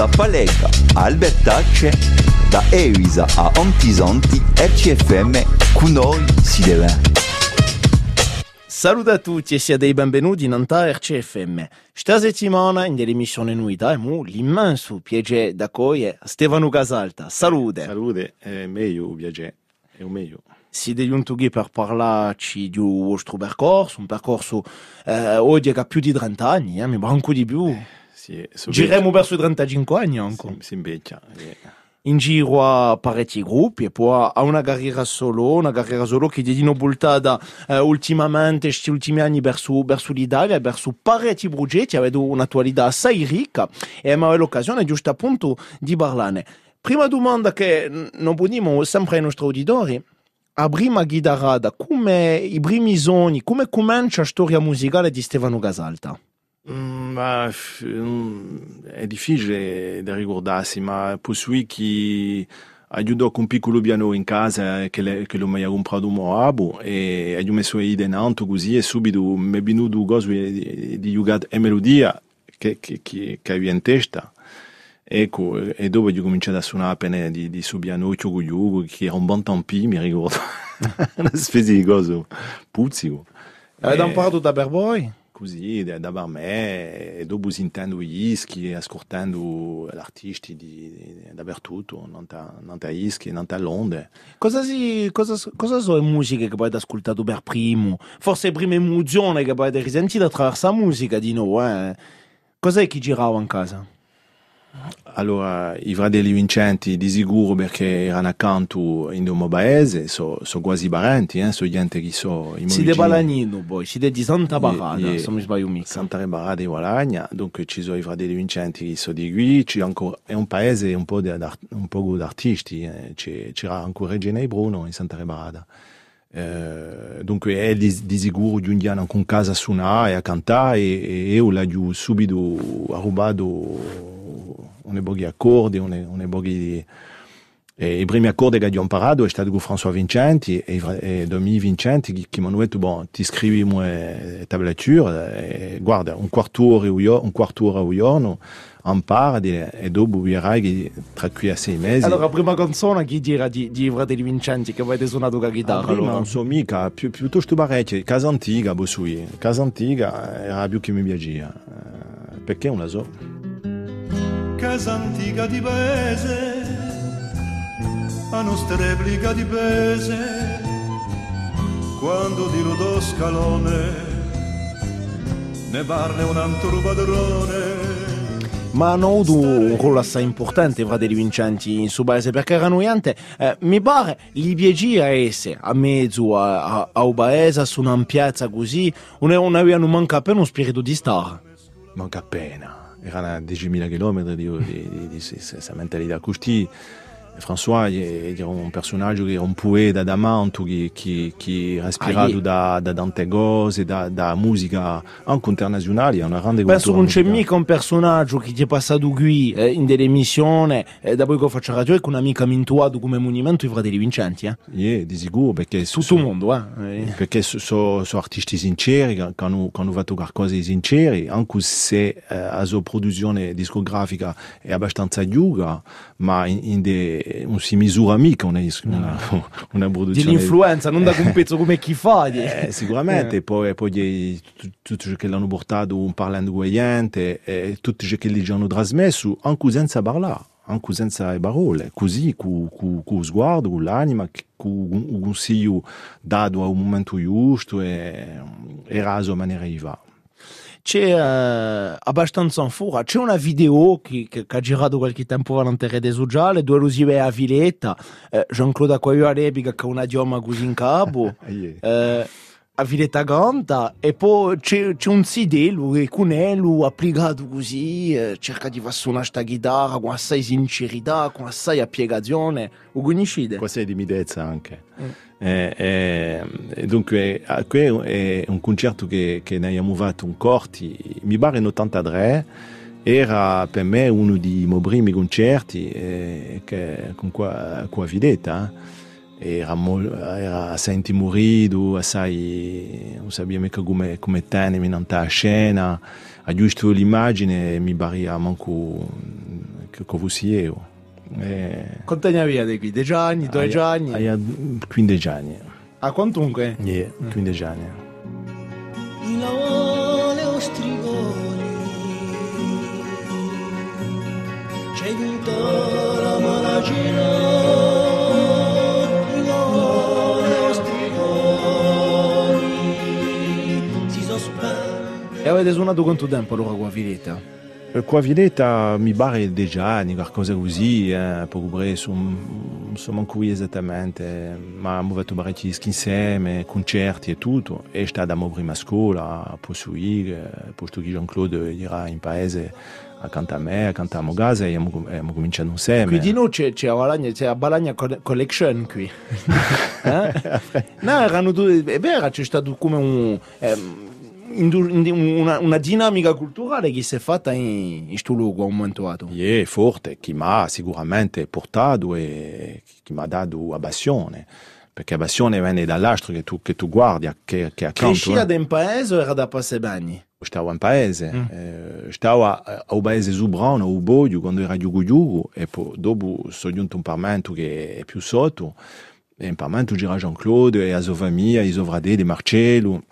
da Palega a Albertacce, da Evisa a Ontisonti, RCFM, con noi si deve. Saluto a tutti e siate i benvenuti in Anta RCFM. Questa settimana in dell'emissione Nuita abbiamo l'immenso piacere d'accogliere Stefano Casalta. Salute. Salute, è meglio viaggiare, è un meglio. Siete giunti qui per parlarci del vostro percorso, un percorso eh, oggi che ha più di 30 anni, eh, mi manco di più. Sì, so Giremo verso i 35 anni ancora. Si, si invecchia. in giro a parecchi gruppi e poi a una carriera solo, una carriera solo che è voltata eh, ultimamente, questi ultimi anni, verso, verso l'Italia, verso parecchi progetti, avendo un'attualità assai ricca e abbiamo l'occasione giusto appunto di parlarne. Prima domanda che non poniamo sempre ai nostri auditori, a prima chitarrata, come i primi sogni, come comincia la storia musicale di Stefano Casalta? Mm, ma, mm, è difficile da ricordarsi, ma posso che aiuto con un piccolo piano in casa che, le, che l'ho mai comprato un abo e ho messo le idee in alto così e subito mi è venuto cosa di, di giocare a melodia che, che, che, che avevo in testa. Ecco, e dopo ho cominciato a suonare appena di, di su piano con Yugo, che era un buon tempi, mi ricordo. Una specie di cosa puzzico. Avete Eh, imparato da per voi? Così, da, da me, e dopo sentendo gli dischi, ascoltando di, dappertutto, non ta, non ta dischi, non ta Londra. Cosa, si, cosa, cosa sono le musiche che avete ascoltato per primo? Forse le prime emozioni che avete risentito attraverso la musica di noi, eh? Cos'è che girava in casa? Allora, i fratelli Vincenti di sicuro perché erano accanto in un paese, sono so quasi parenti, eh, sono gente che so i Siete vicini. Balagnino poi, siete di Santa Barada, ye- se non mi sbaglio mica. Santa Rebarada di Guadagna, dunque ci sono i fratelli Vincenti che sono di qui, c'è ancora, è un paese un po' di, un po' di artisti, eh, c'era ancora Regina e Bruno in Santa Rebarada. Eh, dunque è di, di sicuro giungiamo con casa a suonare e a cantare e, e io l'ho subito rubato un pochi accordi, un, un pochi di... E I primi accordi che ho imparato è stato con François Vincenti e, e Domi Vincenti che, che mi hanno detto bon, ti scrivi una tablatura e guarda un quarto d'ora o io- un quarto d'ora al giorno impara e, dopo vedrai tra qui a sei mesi Allora, la prima canzone chi gira di, di Fratelli Vincenti che avete suonato con la chitarra? Ah, prima allora? non so mica, più, piuttosto parecchie, casa antica, bossui. Casa antica era più che mi piaceva. Eh, perché la so? Casa antica di paese, a nostra replica di paese, quando di lo scalone, ne parla un altro padrone. Ma hanno avuto un ruolo assai importante i fratelli Vincenti in suo paese perché erano gente, eh, mi pare, li piaceva essere a mezzo a, a, a un paese, su una piazza così, non avevano manca appena uno spirito di star. Manca appena. erano 10.000 km di, di, di, di, di, di, di, di, di, di, François è- un personaggio era un poeta d'amante che, che, che era ispirato Ah, da, da tante cose, da, da musica anche internazionale, una grande Penso non c'è mica un personaggio che ti è passato qui eh, in delle emissioni e da poi che faccio radio e con un'amica mintuato come monumento i fratelli Vincenti. Eh? Yeah, di sicuro, perché Tutto il mondo, eh? Eh. perché sono so artisti sinceri che hanno fatto cose sincere anche se eh, la sua produzione discografica è abbastanza lunga ma in, in non si misura mica una, una, una produzione Dell'influenza, non da un pezzo come chi fa. eh, sicuramente, poi, poi di- tu- tutto ciò che l'hanno portato un parlando con la gente, e tutto ciò che gli hanno trasmesso, anche senza parlare, anche senza le parole, così, con lo sguardo, con l'anima, con un consiglio dato a un momento giusto e, e raso a maniera di va. C'è eh, abbastanza in fuga, c'è una video che, che, che ha girato qualche tempo fa rete sociale si vede a Villetta, eh, Jean-Claude Acquaio all'epoca che ha una dioma così in capo, eh, a Villetta canta e poi c'è, c'è un sidello che con lui applicato così, eh, cerca di far suonare sta chitarra con assai sincerità, con assai appiegazione, lo conoscete? Questa è timidezza anche. Mm. Eh, eh, e dunque, eh, qui è un concerto che, che ne abbiamo fatto un corti, mi pare in 83, era per me uno dei miei primi concerti eh, che, con qua, qua Videtta. Eh. Era, mol- era assai intimorito, assai non sapeva mica come, come tenere in la scena. A giusto l'immagine mi pare manco che Covusieo. E... Quanti anni avevi qui? 10 anni, 12 anni? Hai 15 anni. Ah, quantunque? Yeah, 15 anni. C'è tutta la malagina avete suonato quanto tempo allora qua a Viletta? Qua a Viletta mi pare anni, qualcosa così, eh, poco presto, non so manco qui esattamente, ma abbiamo fatto parecchi insieme, concerti e tutto, e è stata la prima scuola, poi su IG, posto che Jean-Claude era in paese accanto a me, accanto a Mogasa e abbiamo cominciato insieme. Quindi noi c'è, c'è, Balagna, c'è la Balagna Collection qui. eh? no, erano due, è vero, c'è stato come un... Eh, una, una, dinamica culturale che si è fatta in questo luogo a un momento dato. È forte, che mi ha sicuramente portato e che mi ha dato abbassione. Perché abbassione viene dall'astro che tu, che tu guardi, che, che accanto. Crescia eh. in paese o era da Passebagni? Stavo in paese, mm. eh, stavo al paese Zubrano, a Uboglio, quando era Giugu Giugu, e poi dopo sono giunto un Parlamento che è più sotto, e in Parlamento c'era Jean-Claude, e la sua famiglia, i Sovrade, di Marcello,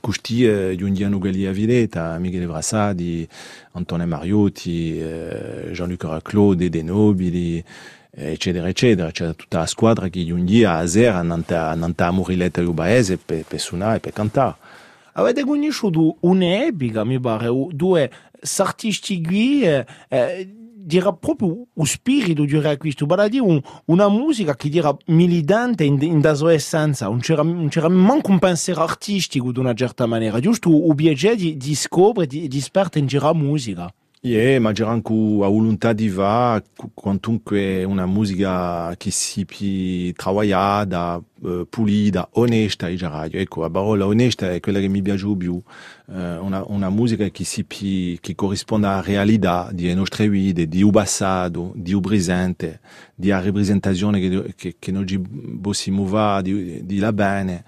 questi eh, giungiano quelli a Vileta, Michele Brassadi, Antonio Mariotti, eh, Jean-Luc Claude, De Nobili, eccetera, eccetera. C'era tutta la squadra che giungia a Sera, andava a Muriletta Ubaese per, per suonare e per cantare. Avete conosciuto un'epica, mi pare, due artisti qui eh, eh dirà proprio lo spirito di questo, vale a dire un, una musica che dirà militante in, in da sua essenza, non c'era, non c'era manco un pensiero artistico di una certa maniera, giusto un di, di scoprire, di, di in gira musica. Yeah, ma anche la volontà di va, quantunque una musica che si più travagliata, uh, pulita, onesta in radio. Ecco, la parola onesta è quella che mi piace più. Uh, una, una musica che si più, che corrisponde alla realtà di nostre vite, di un passato, di un presente, di una rappresentazione che, che, che noi possiamo fare di, di la bene.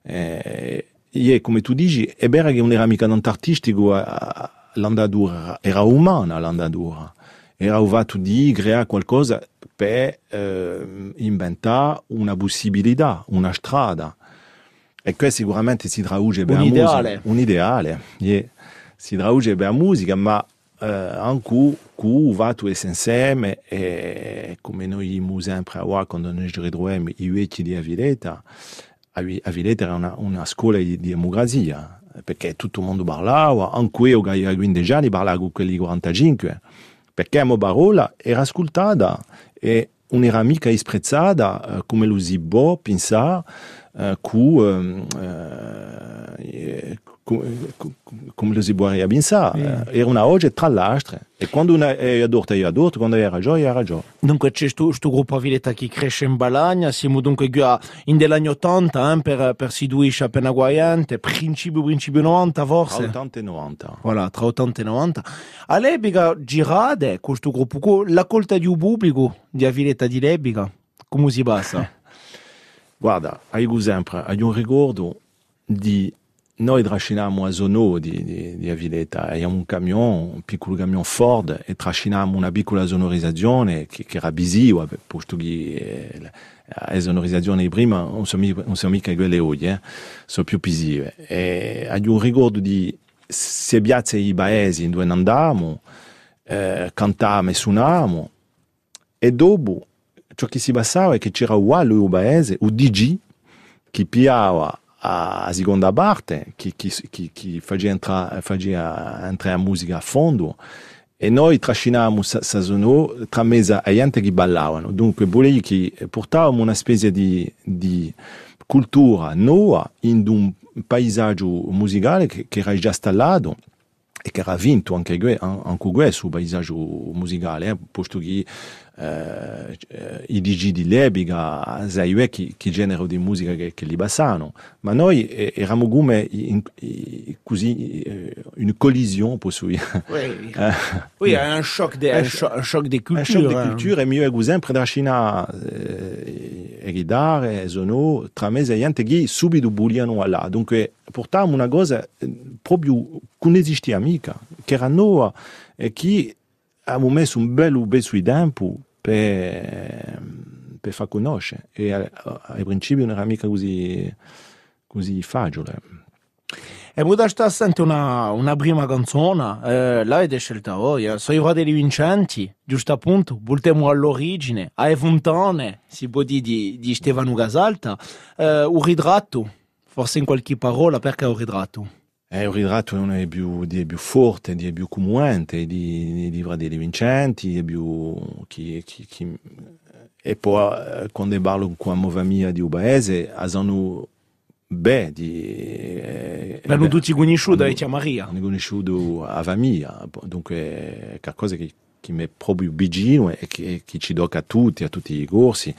Eh, e come tu dici, è vero che non era mica tanto artistico a, l'andatura era umana l'andatura era usato di creare qualcosa per eh, inventare una possibilità, una strada. E questo sicuramente si traduce per un ideale. musica. Un ideale. Yeah. Si traduce per la musica, ma eh, anche con usato insieme e come noi abbiamo sempre a quando noi ritroviamo i vecchi di Avileta, Avileta era una, una scuola di, di democrazia perché tutto il mondo parlava, anche io che avevo 15 anni parlavo con quelli 45, perché la mia parola era ascoltata e non era mica isprezzata eh, come lo si può pensare eh, con, eh, come lo si può pensare. Era una oggi tra l'altro. E quando una è adulta è adulta, quando è ragione è ragione. Dunque c'è questo gruppo Aviletta che cresce in Balagna, siamo dunque in degli anni 80 eh, per, per Siduiscia appena guaiante, principio, principio 90 forse. Tra 80 e 90. Voilà, tra 80 e 90. All'epoca girate questo gruppo, la colta di un pubblico di Aviletta di Lebica, come si passa? Guarda, io sempre, ho un ricordo di noi trasciniamo a Zono di, di, di Avileta, abbiamo un camion, un piccolo camion Ford e trasciniamo una piccola sonorizzazione che, che era visiva, posto che eh, la sonorizzazione prima non sono non sono mica quelle oggi, eh, sono più visive. E ho un ricordo di se piazze i paesi dove andavamo, eh, cantavamo e suonavamo e dopo ciò che si passava è che c'era uguale un paese, un DG, che piava a seconda parte, che, che, che, che faceva, entrare, faceva entrare la musica a fondo e noi trascinavamo Sasonò tra mezzo a gente che ballavano. Dunque, volevi che portavamo una specie di, di cultura nuova in un paesaggio musicale che, che era già installato e che era vinto anche, anche questo paesaggio musicale, eh, posto che eh, i DG di Lebiga, sai che, che genere di musica che, che li passano, ma noi eh, eravamo come in, in, così eh, una collisione posso dire. Oui, oui un choc de, un, un choc de culture. Un choc de culture, e io sempre da Cina eh, eredare, sono tra me e gente che subito bugliano là, dunque portavamo una cosa proprio che non esisteva mica, che era nuova e che abbiamo messo un bel beso di tempo per, per far conoscere e al principio non era mica così, così facile. E mu sta sente una, una prima canzone, eh, l'avete scelta voi, eh? sono i fratelli vincenti, giusto appunto, voltiamo all'origine, a Fontane, si può dire di, di Stefano Gasalta, eh, un ritratto, forse in qualche parola, perché un ritratto? Eh, il ritratto è uno più, dei più forti, dei più commuenti di, di Fratelli Vincenti, è più, chi, chi, chi, e poi eh, quando parlo con la famiglia di Ubaese, hanno beh, di, eh, L'hanno tutti conosciuti da Tia Maria. Hanno conosciuto la famiglia, dunque è qualcosa che, che mi è proprio vicino e che, che ci tocca a tutti, a tutti i corsi,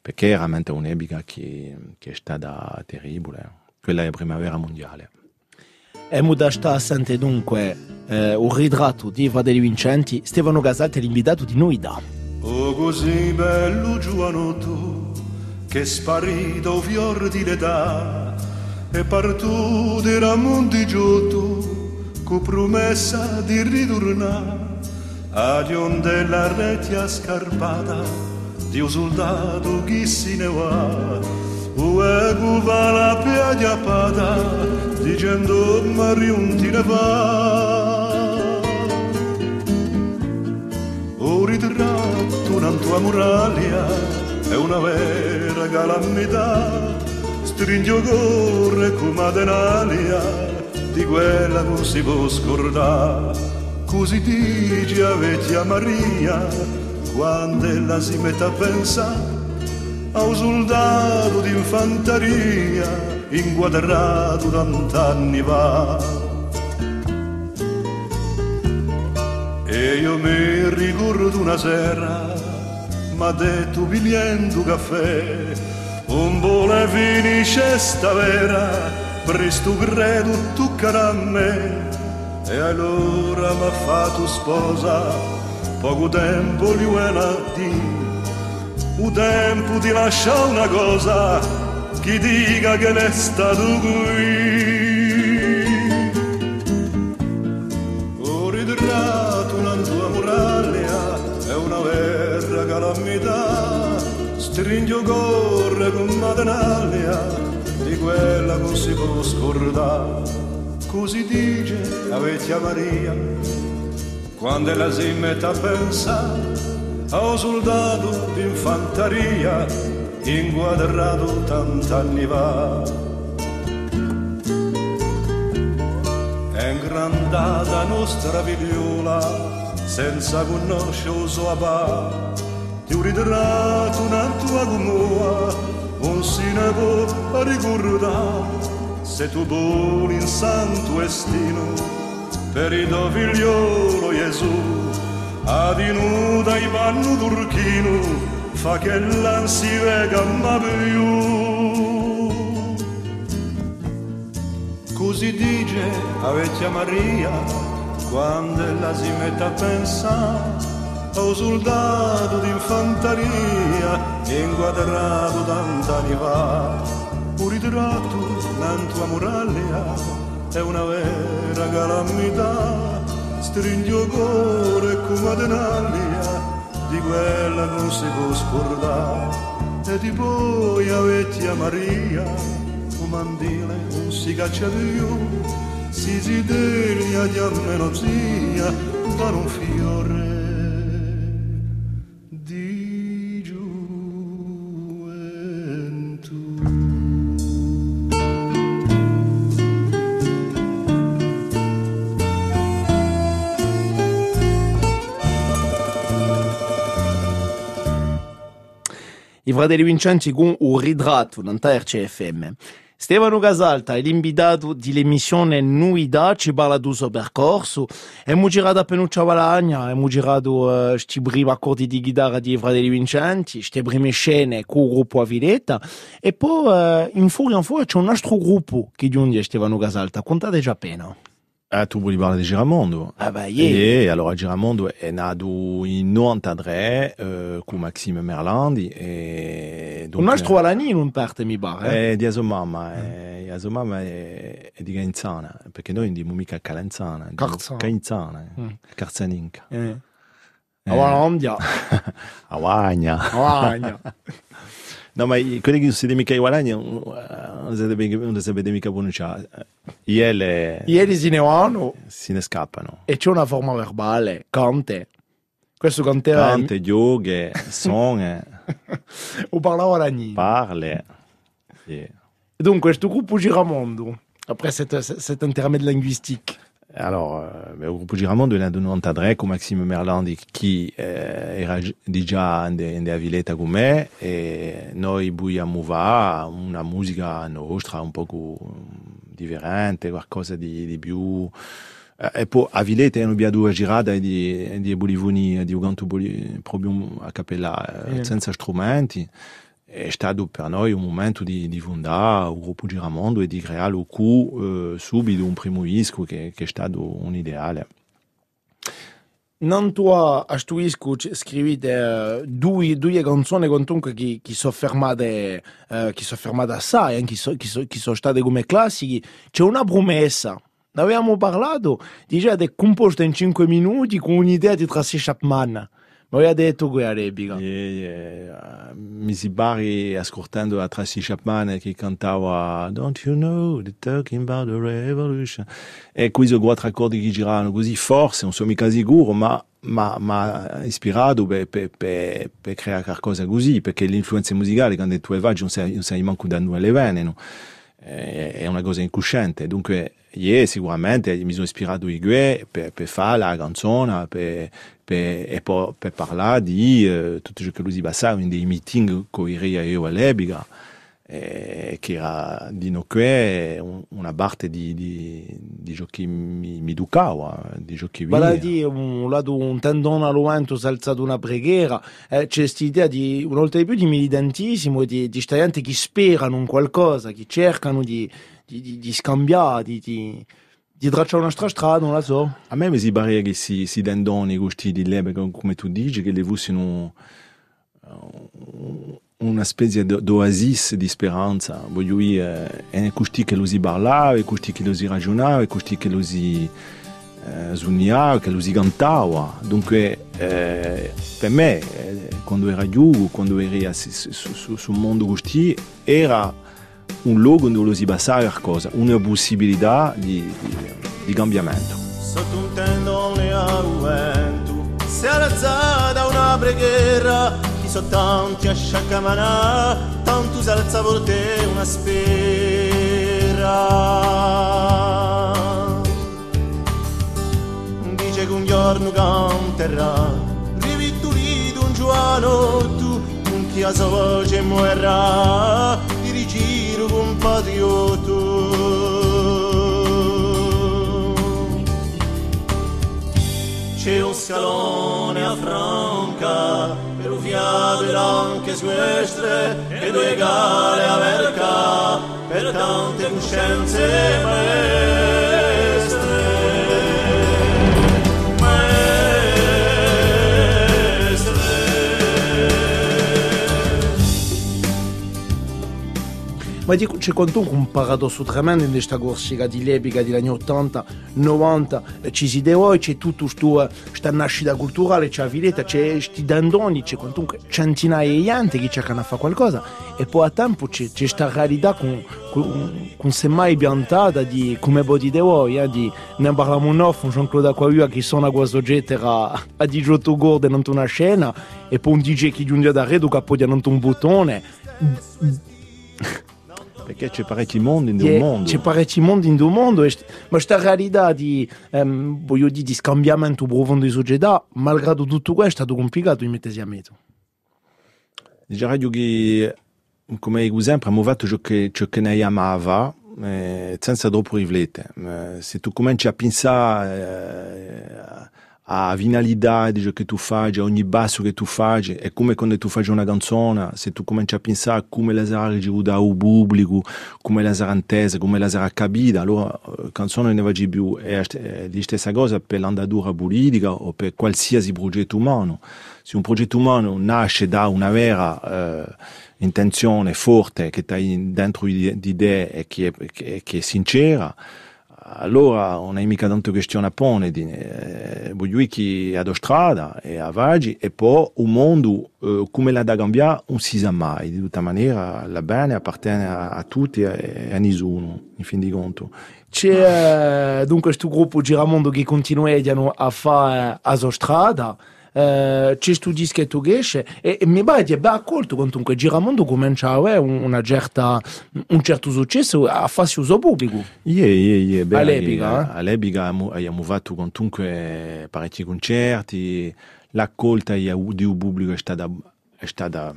perché è veramente un'epoca che, che è stata terribile. Quella è la primavera mondiale. E muda sta sente dunque eh, un ritratto di Fratelli Vincenti, Stefano Gasalti è l'invitato di noi da. Oh così bello giovanotto che sparito fior di l'età e partù di Ramondi Giotto con promessa di ritornare agli onde della retia scarpata di un soldato che se ne va o ego va la piagliapata dicendo Mariun ti ne va o ritratto una tua muraglia è una vera calamità stringo corre come denalia di quella non si può scordare così dice a Maria quando ella si mette a pensare a un soldato d'infanteria inquadrato tant'anni fa. E io mi ricordo una sera, m'ha detto pigliendo caffè, un vole finisce sta vera, presto credo toccherà a me. E allora m'ha fatto sposa, poco tempo gli vuole dire o tempo di lasciare una cosa chi dica che l'è stato qui. Ho ritratto una tua muraglia è una vera calamità. Stringo corre con matenaglia di quella non si può scordare così dice avete a Maria quando la si mette a pensare a un soldato d'infanteria inquadrato tant'anni fa. È ingrandata nostra figliola senza conoscere suo papà, ti ho ritratto una tua comoa, non si ne può ricordare. Se tu vuoi in santo destino per il tuo figliolo Gesù adinuta i pannu turchino fa che l'an si vega ma più. Così dice a vecchia Maria quando ella si mette a pensare a un soldato d'infanteria inquadrato tant'anni fa. Un ritratto nella tua muraglia è una vera calamità stringo cuore come denaglia di quella non si può scordare. E di poi avete a Maria un mandile non si caccia più si si deglia di almeno zia da un fiore i fratelli Vincenzi con un ritratto da RCFM. Stefano Casalta è l'invitato dell'emissione Nuida, ci parla del suo percorso. Abbiamo girato a Penuccia Valagna, abbiamo girato questi uh, primi accordi di chitarra di Fratelli Vincenti, queste prime scene con il gruppo Aviletta. E poi uh, in fuori in fuori c'è un altro gruppo che giunge Stefano Casalta. Contate già appena. Ah, tu vuoi parlare di Giramondo? Ah bah, yeah. E allora Giramondo è nato in 93 eh, con Maxime Merlandi e un altro Alani non parte mi pare. Eh, di sua mamma, eh, di sua mamma è, è di Gainzana, perché noi andiamo mica a Calenzana, Carzana. Gainzana, Mm. Carzaninca. Eh. A Walandia. a Wagna. A Wagna. No, ma i- quelli che non si vede mica i guadagni non non si vede- non si vede mica pronunciare. Iele Ieri se ne vanno se ne scappano. e c'è una forma verbale, cante. Questo canteva... Tante, yoga, son, O parlava Ragni. parle. Yeah. Donc, questo gruppo Giramondo, après cet, cet intermède linguistique, Alors, eh, il gruppo Giramondo è nato nel 93 con Maxime Merlandi che eh, era già in de, in de Avileta con me e noi vogliamo va una musica nostra un po' differente, qualcosa di, di più... Eh, e poi a Villeta abbiamo due girate di, di Bolivoni, di canto boli, proprio a cappella, Eh. senza strumenti. È stato per noi un momento di, di fondare il gruppo Giramondo e di creare il cu eh, subito un primo disco che, che è stato un ideale. non tua a sto disco scrivite eh, due, due canzoni comunque che, sono fermate eh, che sono fermate assai anche che, so, che, so, che sono state come classiche c'è una promessa. Ne avevamo parlato dice è composta in 5 minuti con un'idea di Tracy Chapman ma aveva detto che era epica eh, mi si bari ascoltando la Tracy Chapman che cantava Don't you know they're talking about the revolution? E questi quattro accordi che giravano così forse non sono mica sicuro ma ma, ma ispirato per, per, per, per creare qualcosa così perché l'influenza musicale quando tu vai non sai, non sai manco da dove le vene no? è una cosa incosciente. Dunque io sicuramente mi sono ispirato di Gue per, per fare la canzone per, per, e poi per parlare di eh, tutto ciò che lui si passava in dei meeting con i io all'epoca eh, che era di noi un, una parte di, di, di ciò che mi, mi educava di ciò che Vale via dire, un lato un tendone all'aumento si è alzato una preghiera, eh, c'è questa idea di, una volta di più, di militantissimo, di, di che sperano in qualcosa, che cercano di, di, di, di scambiare, di, di, di tracciare una strada, non la so. A me mi pare che si, si dendoni questi come tu dici, che le una specie di oasis di speranza. Voglio dire, è questi che lo si parlava, è questi che lo si ragionava, è questi che lo si eh, sognava, che lo si cantava. Dunque, eh, per me, eh, quando era giù, quando ero su, mondo così, era un luogo dove si passava qualcosa, una possibilità di, di, di cambiamento. Sotto un tendone a vento si è alzata una preghiera chi so tanti a sciaccamanà tanto si alza per te una spera. Dice che un giorno canterà rivitulito un giovano tu con chi a sua voce muerrà giro un pa di otto c'è un scalone a franca per un via anche su estre e due gare a verca per tante coscienze belle Ma c'è comunque un paradosso tremendo in questa corsica di l'epica degli anni 80, 90, eh, ci si deve, c'è tutta questa nascita culturale, c'è Vileta, c'è questi dandoni, c'è comunque centinaia di gente che cercano di fare qualcosa. E poi a tempo c'è questa realtà con, con, con semmai piantata di come poi di voi, eh, di ne parliamo un off, un Jean-Claude Acquavia che suona questo getter a, a 18 gorde in una scena e poi un DJ che giunge da redo che appoggia un bottone Perché c'è parecchi mondi Yeah, mondo. C'è parecchi mondi in un mondo, e ma questa realtà di, ehm, voglio dire, di scambiamento profondo di società, malgrado tutto questo, è stato complicato di mettersi a mezzo. Direi che, come dico sempre, abbiamo fatto ciò che, ciò che ne amava, eh, senza troppo riflettere. Eh, se tu cominci a pensare eh, a finalità di ciò che tu fai, a ogni basso che tu fai, è come quando tu fai una canzone, se tu cominci a pensare come la sarà ricevuta dal pubblico, come la sarà intesa, come la sarà capita, allora la canzone non ne va più. È la stessa cosa per l'andatura politica o per qualsiasi progetto umano. Se un progetto umano nasce da una vera eh, intenzione forte che hai dentro di idee e che che, che è sincera, allora non è mica tanto questione a pone, di, eh, voglio che ad strada e a Vaggi e poi un mondo eh, come la da cambiare non si sa mai, di tutta maniera la bene appartiene a, a tutti e a nessuno, in fin di conto. C'è eh, dunque questo gruppo Giramondo che continua a fare a strada, eh, c'è questo dischetto che esce e, e mi pare di aver accolto comunque Giramondo comincia a avere una certa, un certo successo a farsi uso pubblico. Yeah, yeah, yeah. All'epica, eh? All'epica abbiamo fatto comunque parecchi concerti, l'accolta di un pubblico è stata, è stata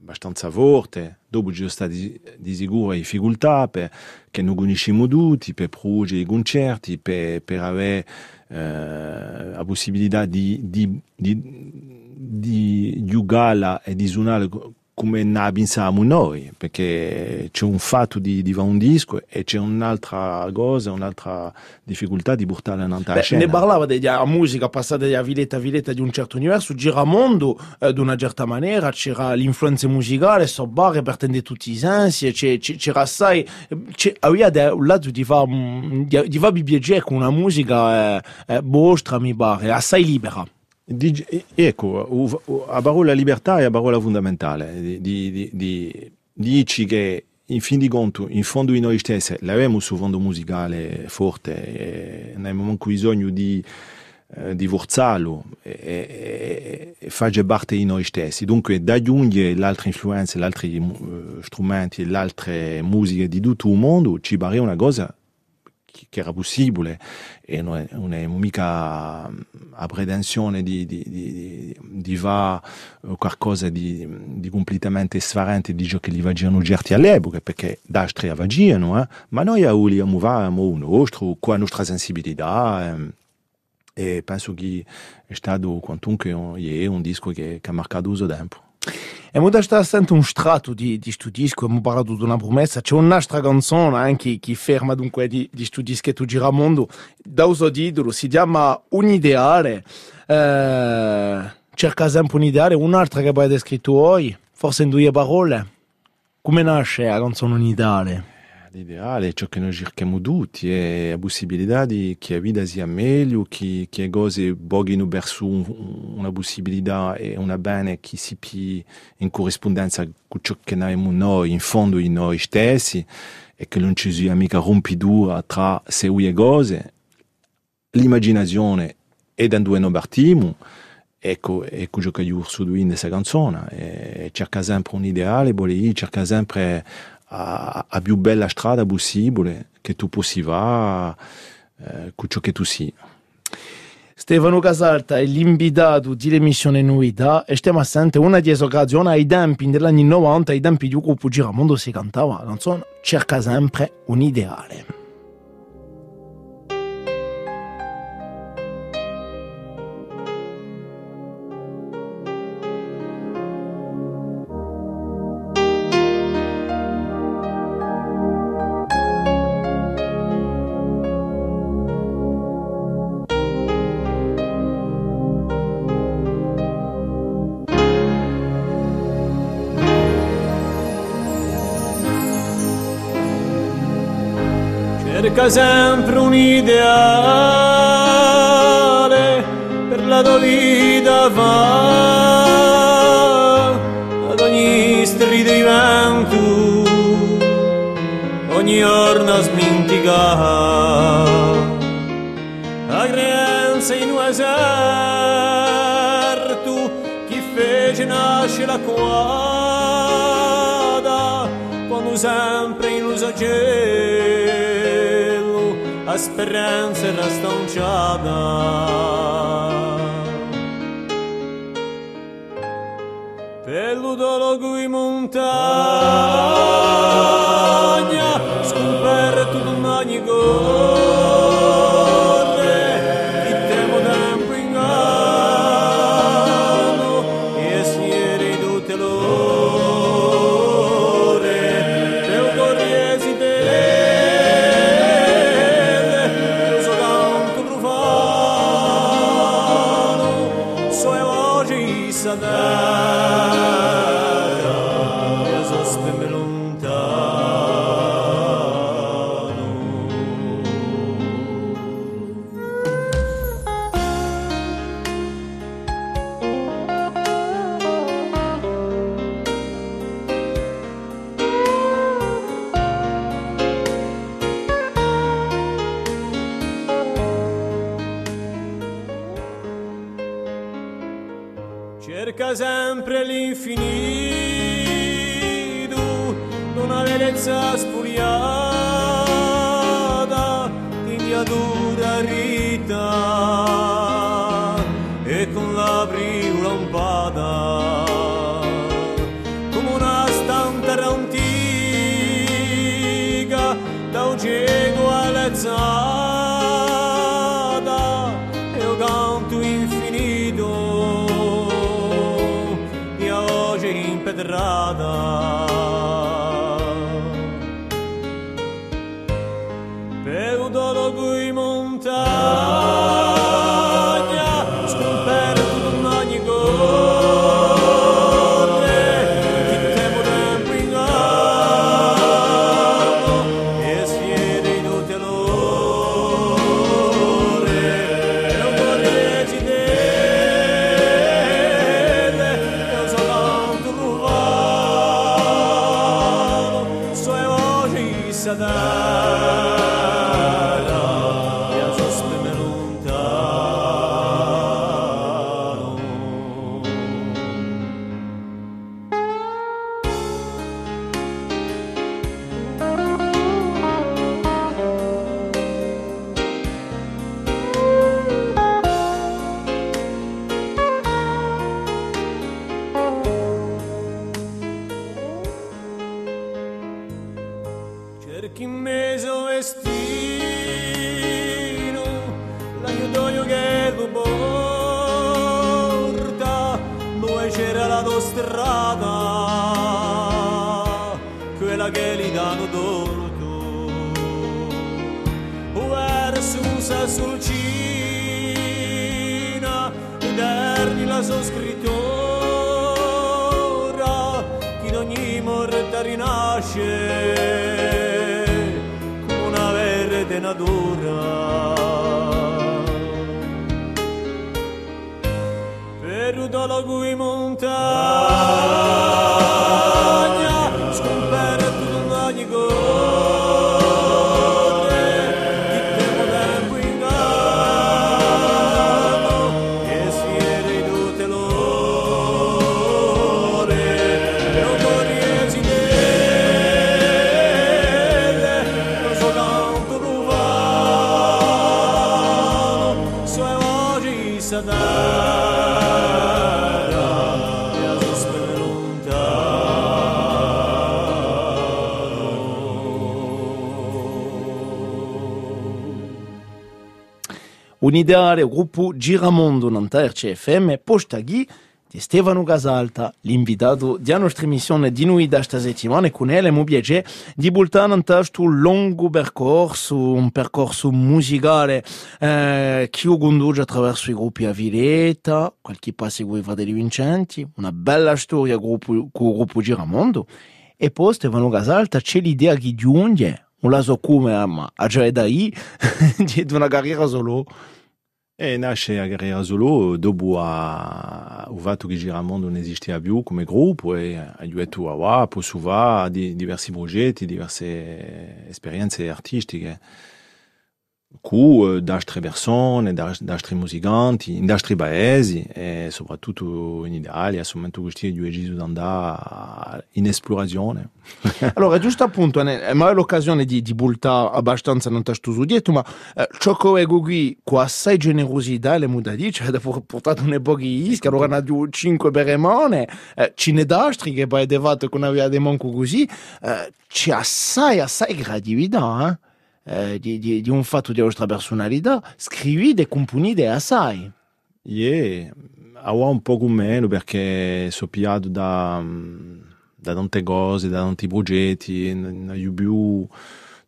abbastanza forte. Dopo ci sono stati di sicuro difficoltà perché non conosciamo tutti, per produrre i concerti, per, per avere eh, la possibilità di, di, di, di giocare e di suonare come ne pensiamo noi, perché c'è un fatto di, di fare un disco e c'è un'altra cosa, un'altra difficoltà di portarla in un'altra scena. Ne parlava della musica passata da villetta a villetta di un certo universo, giramondo eh, di una certa maniera, c'era l'influenza musicale, so barre per tendere tutti i sensi, c'era assai, aveva un lato di fare di, di fare bibliogè con una musica eh, eh, vostra, mi pare, assai libera. Di, ecco, la parola libertà è la parola fondamentale. Di, di, di, dici che in fin di conto, in fondo di noi stessi, l'abbiamo su fondo musicale forte, abbiamo manco bisogno di, eh, di forzarlo e, e, e parte di noi stessi. Dunque, da aggiungere le altre influenze, altri uh, strumenti e le altre musiche di tutto il mondo, ci pare una cosa che era possibile e non è, non è mica a pretensione di, di, di, di va qualcosa di, completamente sfarente di ciò che li facevano certi all'epoca perché d'altri avaggiano eh? ma noi vogliamo fare il nostro con la nostra sensibilità eh? e penso che è stato quantunque un, un disco che, che ha marcato il tempo E mo sta sempre un strato di, di sto disco, abbiamo parlato di una promessa, c'è un'altra canzone anche che ferma dunque di, di sto dischetto Giramondo, da uso titolo, si chiama Un ideale, eh, cerca sempre un ideale, un'altra che avete scritto oggi, forse in due parole, come nasce la canzone Un ideale? L'ideale è ciò che noi cerchiamo tutti, è la possibilità che la vita sia meglio, che, che le cose voglino verso un, una possibilità e una bene che si più in corrispondenza con ciò che abbiamo noi, in fondo di noi stessi, e che non ci sia mica rompidura tra se due cose. L'immaginazione è da dove noi partiamo, ecco, ecco ciò che io urso in questa canzone, e cerca sempre un ideale, cerca sempre a, a più bella strada possibile che tu possa va eh, con ciò che tu sia. Stefano Casalta è l'invitato dell'emissione Nuida e stiamo assente una di occasioni ai tempi degli anni 90, ai tempi di un gruppo Giramondo si cantava la canzone Cerca sempre un ideale. Sempre un ideale per la tua vita va ad ogni stride di vento ogni giorno smintica la creanza in un eserto chi fece nasce la quadra quando sempre in usaggio a speranza era stanciata. Pelluto cui montagna, scoperto di ogni corre, cerchi in mezzo vestino l'aiutoio che lo porta dove c'era la tua strada quella che gli danno torto verso sa sulcina interni la sua scrittura che in ogni morta rinasce adora. Un'ideale gruppo Giramondo Nanterre CFM Postaghi di Stefano Gasalta, l'invitato di nostra emissione di noi da questa settimana e con ele mu piacere di bultare in questo lungo percorso, un percorso musicale eh, che conduce attraverso i gruppi a Vileta, qualche passo con i fratelli Vincenti, una bella storia gruppo, con il gruppo Giramondo e poi Stefano Gasalta c'è l'idea che giunge, un laso come ma a già da lì, di una carriera solo. E nasce a carriera solo dopo a, o fatto che Giramondo non esisteva più come gruppo e ha detto a wow, posso fare di, diversi progetti, diverse esperienze artistiche con altre persone, da altri musicanti, in altri paesi e soprattutto in Italia, sono questi due di andare in esplorazione. Allora, giusto appunto, è mai l'occasione di, di bultare abbastanza non testo su dietro, ma eh, ciò che è qui, con assai generosità, le muda di, cioè, dopo portato un po' di ischi, allora ne ha 5 beremone, eh, cine d'astri che poi è devato con via di monco così, eh, c'è assai, assai creatività, eh? Eh, di, di, di un fatto di vostra personalità, scrivite e componite assai. Yeah, ho un po' meno perché sono pigliato da, da tante cose, da tanti progetti, non ho più,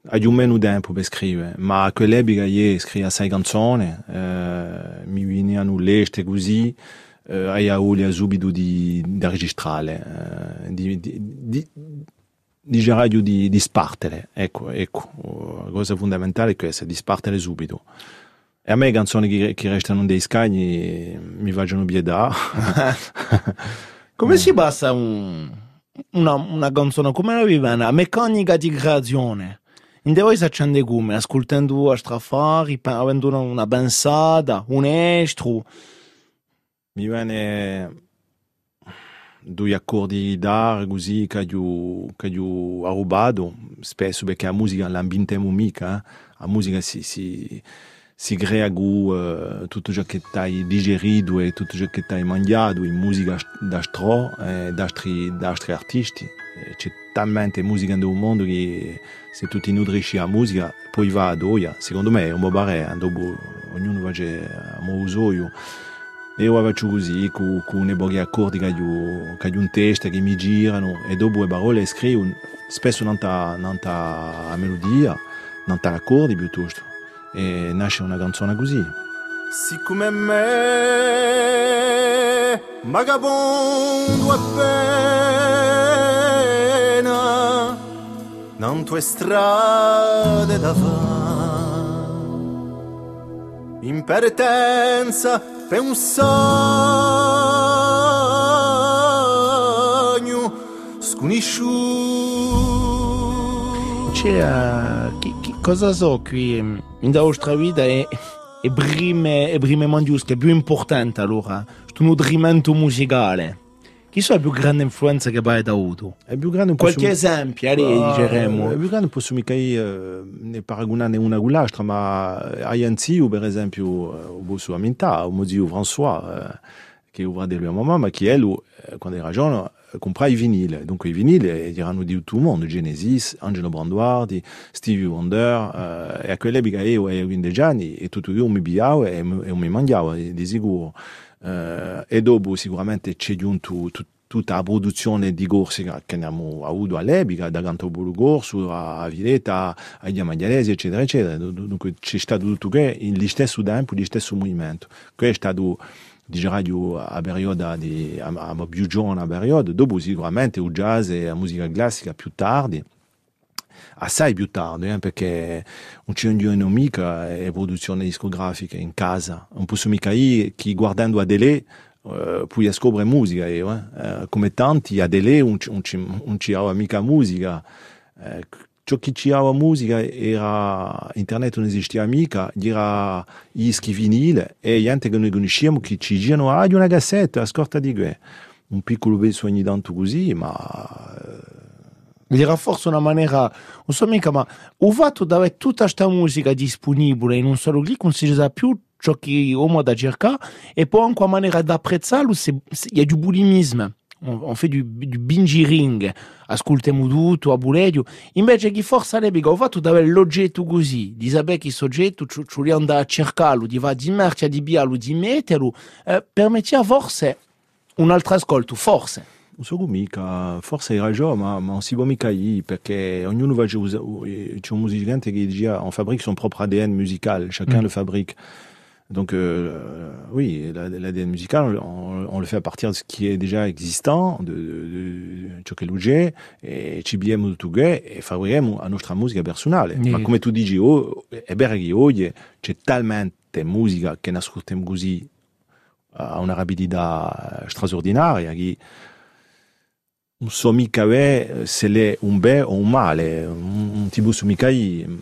ho meno tempo per scrivere, ma a quell'epoca io scrivo sei canzoni, eh, mi venivano leste così, eh, ho avuto subito di, di registrare, eh, di, di, di di radio di, di spartere, ecco, ecco, la cosa fondamentale è questa, di spartere subito. E a me le canzoni che, che restano dei scagni mi facciano pietà. Come si passa un, una, una canzone come la vive una meccanica di creazione? In voi si accende come? Ascoltando a strafari, avendo una, una pensata, un estro. mi viene due accordi d'art così che io ho rubato, spesso perché la musica l'ambientiamo mica, eh? la musica si, si, si crea con uh, tutto ciò che hai digerito e tutto ciò che hai mangiato in musica da stro e altri, da artisti. C'è talmente musica nel mondo che se tu ti nutrisci a musica poi va a doia. Secondo me è un po' barè, dopo ognuno va a usoio. E io faccio così, con, con i pochi accordi che ho, che ho un testo che mi girano e dopo le parole scrivo spesso non ta melodia, non ta accordi piuttosto. E nasce una canzone così. Siccome me, vagabondo appena, non tue strade da fare, sogno sconosciuto. C'è, chi, chi, cosa so qui in nostra vita è, è prime, è prime è più importante allora, questo nutrimento musicale. Chi sono le più grandi influenze che hai avuto? È più grande un po' Qualche esempio, allora, Ah, diremmo. È più grande posso mica eh, ne paragonare una con l'altra, ma a Yanzi, per esempio, eh, ho su Aminta, ho zio François, eh, che ora di lui a mamma, ma che lui, eh, quando era giovane, eh, compra i vinili. Donc i vinili, eh, erano di tutto il mondo, Genesis, Angelo Branduardi, Stevie Wonder, eh, e a quell'epoca io ero 15 anni e tutto io mi biavo e, mi- e mi mangiavo, eh, di sicuro. Eh, e dopo sicuramente c'è giunto tut- tutta la produzione di corsi che abbiamo avuto all'epoca, da Cantopolo Corso a Villeta, a Diamaglialesi, eccetera, eccetera. Dun- Dunque c'è stato tutto che in stesso tempo, lo stesso movimento. Questo è stato io, a periodo di, a, a più giovane periodo, dopo sicuramente il jazz e la musica classica più tardi, assai più tardi, eh, perché non c'è mica e produzione discografica in casa, non posso mica io che guardando a Dele eh, puoi scoprire musica io, eh. Eh, come tanti a Dele non non ci aveva mica musica, eh, ciò che ci aveva musica era internet non esisteva mica, era gli dischi vinile e gente che noi conosciamo che ci girano ah, di una cassetta, ascolta di que. Un piccolo pezzo ogni tanto così, ma Era forse una maniera, non so mica, ma ho fatto di avere tutta questa musica disponibile in un solo clic, non si sa più ciò che uomo da cercare e poi anche una maniera di apprezzarlo, il y a du bulimisme. On, fait du, du bingiring, ascoltiamo tutto a buleggio, invece che forse all'epoca ho fatto di avere l'oggetto così, di sapere che questo oggetto ci, ci andare a cercarlo, di va di merce, di biarlo, di metterlo, eh, permetteva forse un altro ascolto, forse. Non so mica, forse hai ragione, ma, ma non si mica io, perché ognuno va usare, c'è un musicante che dice, on fabrique son propre ADN musical, chacun Mm. le fabrique. Donc, euh, oui, la- l'ADN musical, on, on le fait à partir de ce qui est déjà existant, de, de, de e ci abbiamo tutto che e fabrichiamo la nostra musica personale. Sì. Ma come tu dici, oh, è vero che oggi c'è talmente musica che nascostiamo così a una rapidità straordinaria che so mica beh, se è un bene o un male, un, un tipo su mica mm,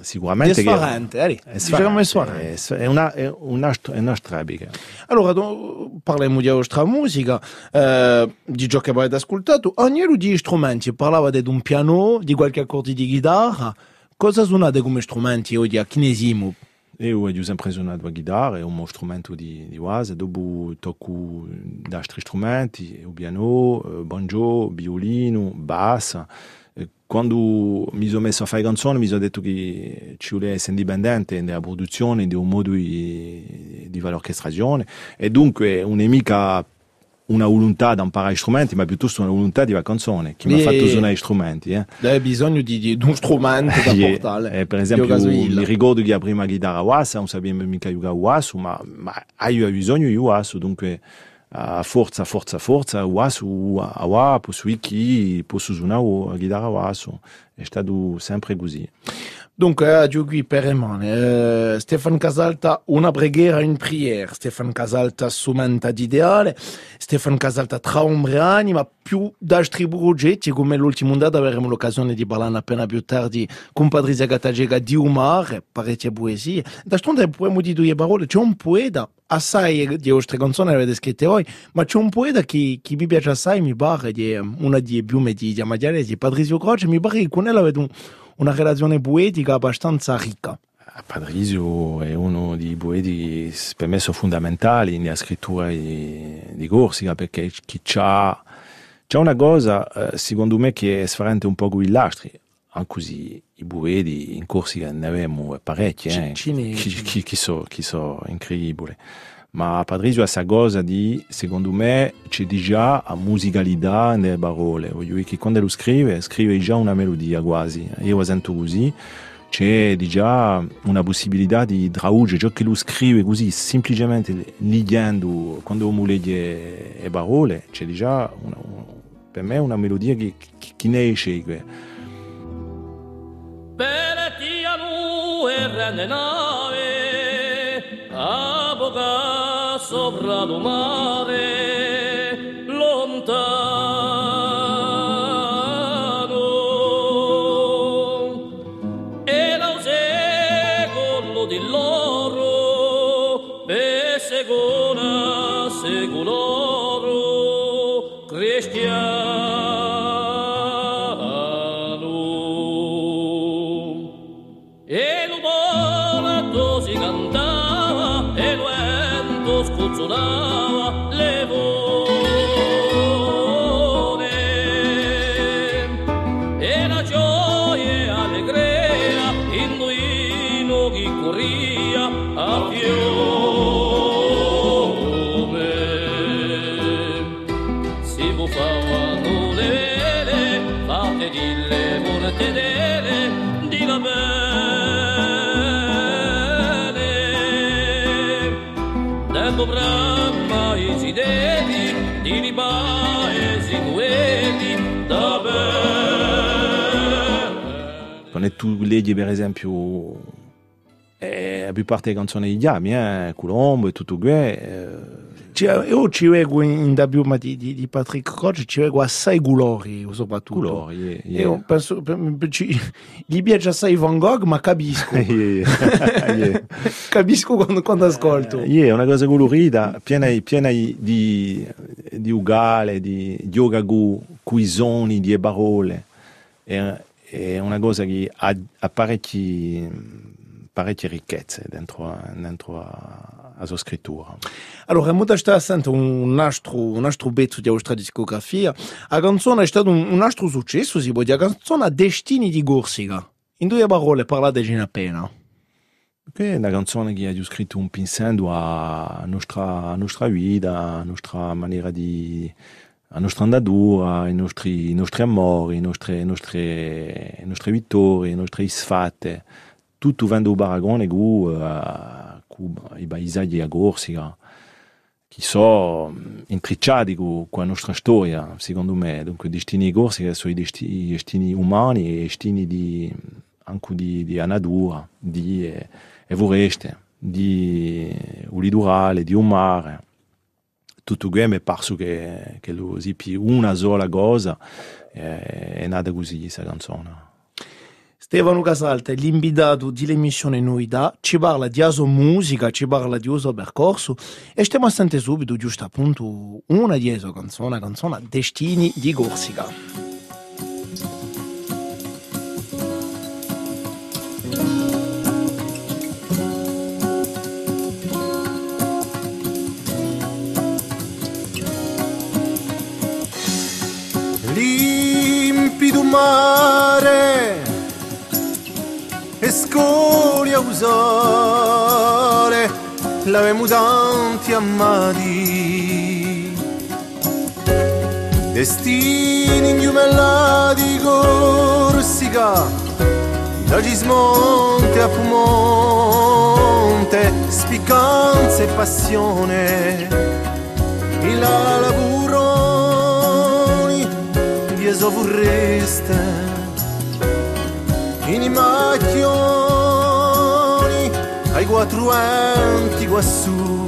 sicuramente che Desfarante, eh, è, sfarante, sfarante. è, una, è una, è una strabica. Allora, do- parliamo di nostra musica, eh, di ciò che avete ascoltato. Ognuno di strumenti parlava di un piano, di qualche accordo di chitarra. Cosa suonate come strumenti oggi a Chinesimo? Ho sempre suonato la chitarra, è un strumento di, di base, dopo tocco altri strumenti, il piano, eh, banjo, violino, bassa. E Quando mi sono messo a fare canzoni mi sono detto che ci voleva essere indipendente nella produzione di un modo di, di orchestrazione e dunque non è mica una volontà di imparare strumenti, ma piuttosto una volontà di fare canzone che mi ha fatto suonare strumenti. Eh? Hai bisogno di, di, di un strumento da Eh, portare. eh, per esempio, mi ricordo che la prima chitarra Wassa non sapevo mica giocare Wasso, ma, ma io bisogno di Wasso, dunque a forza, forza, forza, Wasso, a Wa, posso posso suonare la chitarra Wasso. È stato sempre così. Dunque, addio qui per rimane. Eh, Stefan Casalta, una preghiera in prière. Stefan Casalta, sumenta d'ideale. Stefan Casalta, tra ombre anima, più da progetti, come l'ultimo data avremo l'occasione di parlare appena più tardi con Patrizia Gattagega di umare, parecchie poesie. D'altronde, potremmo dire due parole, c'è un poeta, assai di vostre canzoni avete scritte voi, ma c'è un poeta che, che mi piace assai, mi pare, di una di più di Diamadiaresi, Patrizio Croce, mi pare che con lui avete un, una relazione poetica abbastanza ricca. Patrizio è uno dei poeti per me sono fondamentali nella scrittura di, di Corsica perché c'ha una cosa, eh, secondo me, che è sfarente un po' con i lastri. Anche così i poeti in Corsica ne abbiamo parecchi, eh, Cine- che, che, sono so incredibili. Ma Patrizio ha questa cosa di, secondo me, c'è già la musicalità nelle parole. Voglio dire che quando lo scrive, scrive già una melodia quasi. Io la sento così c'è già una possibilità di traduggere ciò che lui scrive così semplicemente leggendo quando uno legge le parole c'è già una, per me una melodia che, che, che ne esce Per ti anu e rende nave aboga sopra lo mare lontano quando tu leggi per esempio eh, la più parte delle canzoni di Diami eh, Colombo e tutto questo eh, io ci vedo in da più di, di, di Patrick Croce, ci vedo assai colori soprattutto. colori yeah, yeah. Penso, ci- gli piace assai Van Gogh, ma capisco. Yeah, capisco quando, quando ascolto. Yeah, è una cosa colorita, piena, piena di, di ugale, di, di ogagu, cuisoni, di parole. È, è una cosa che ha, ha parecchi, parecchie ricchezze dentro, dentro a, a sua scrittura. Allora, molto sta sento un altro, un altro pezzo di vostra discografia. La canzone è stato un, un altro successo, si può dire. La canzone Destini di Corsica. In due parole parlate già appena. Che è una canzone che ha scritto un pensando a nostra, a nostra vita, a nostra maniera di a nostra andatura, i nostri, i nostri amori, i nostri, le nostre vittorie, le nostre sfatte, tutto vendo paragone con, uh, i paesaggi a Corsica, che sono intricciati con, con la nostra storia, secondo me. Dunque, i destini di Corsica sono i destini, i destini umani e i destini di, anche di, di natura, di eh, e voreste, di un di un mare. Tutto questo mi pare che, che sia più una sola cosa e è nata così questa canzone. Stefano Casalta, l'invitato dell'emissione Noità, ci parla di aso musica, ci parla di uso percorso e stiamo a sentire subito, giusto appunto, una di esso canzone, la canzone Destini di Corsica. Limpido mare e scoria usare l'avemo tanti amati destini ingiumellati Corsica da Gismonte a Pumonte spiccanza e passione. Il laburoni eso vorreste? In macchioni ai quattro enti quassù.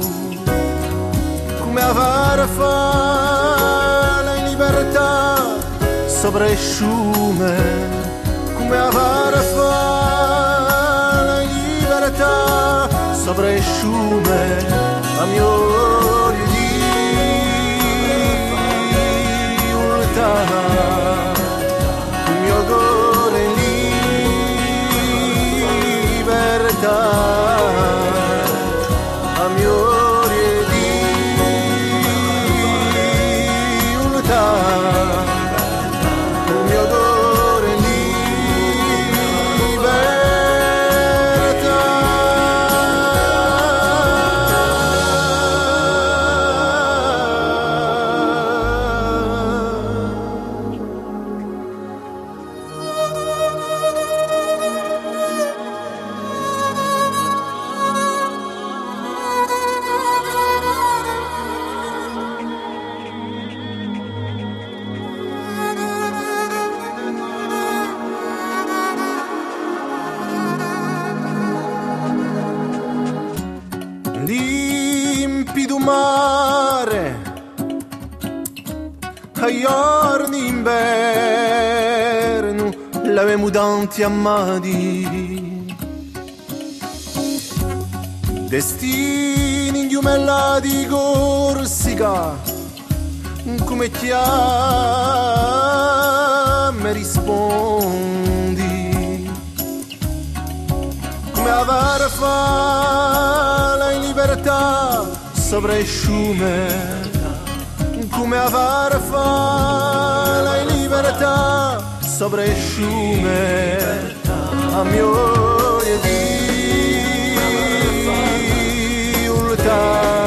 Come avere fala in libertà sopra il sciume. Come avere fala in libertà sopra il sciume tanti amati. Destini di Corsica, come chiami rispondi. Come aver fa la libertà sopra il fiume, come aver fa la libertà sopra il fiume a mio di ultare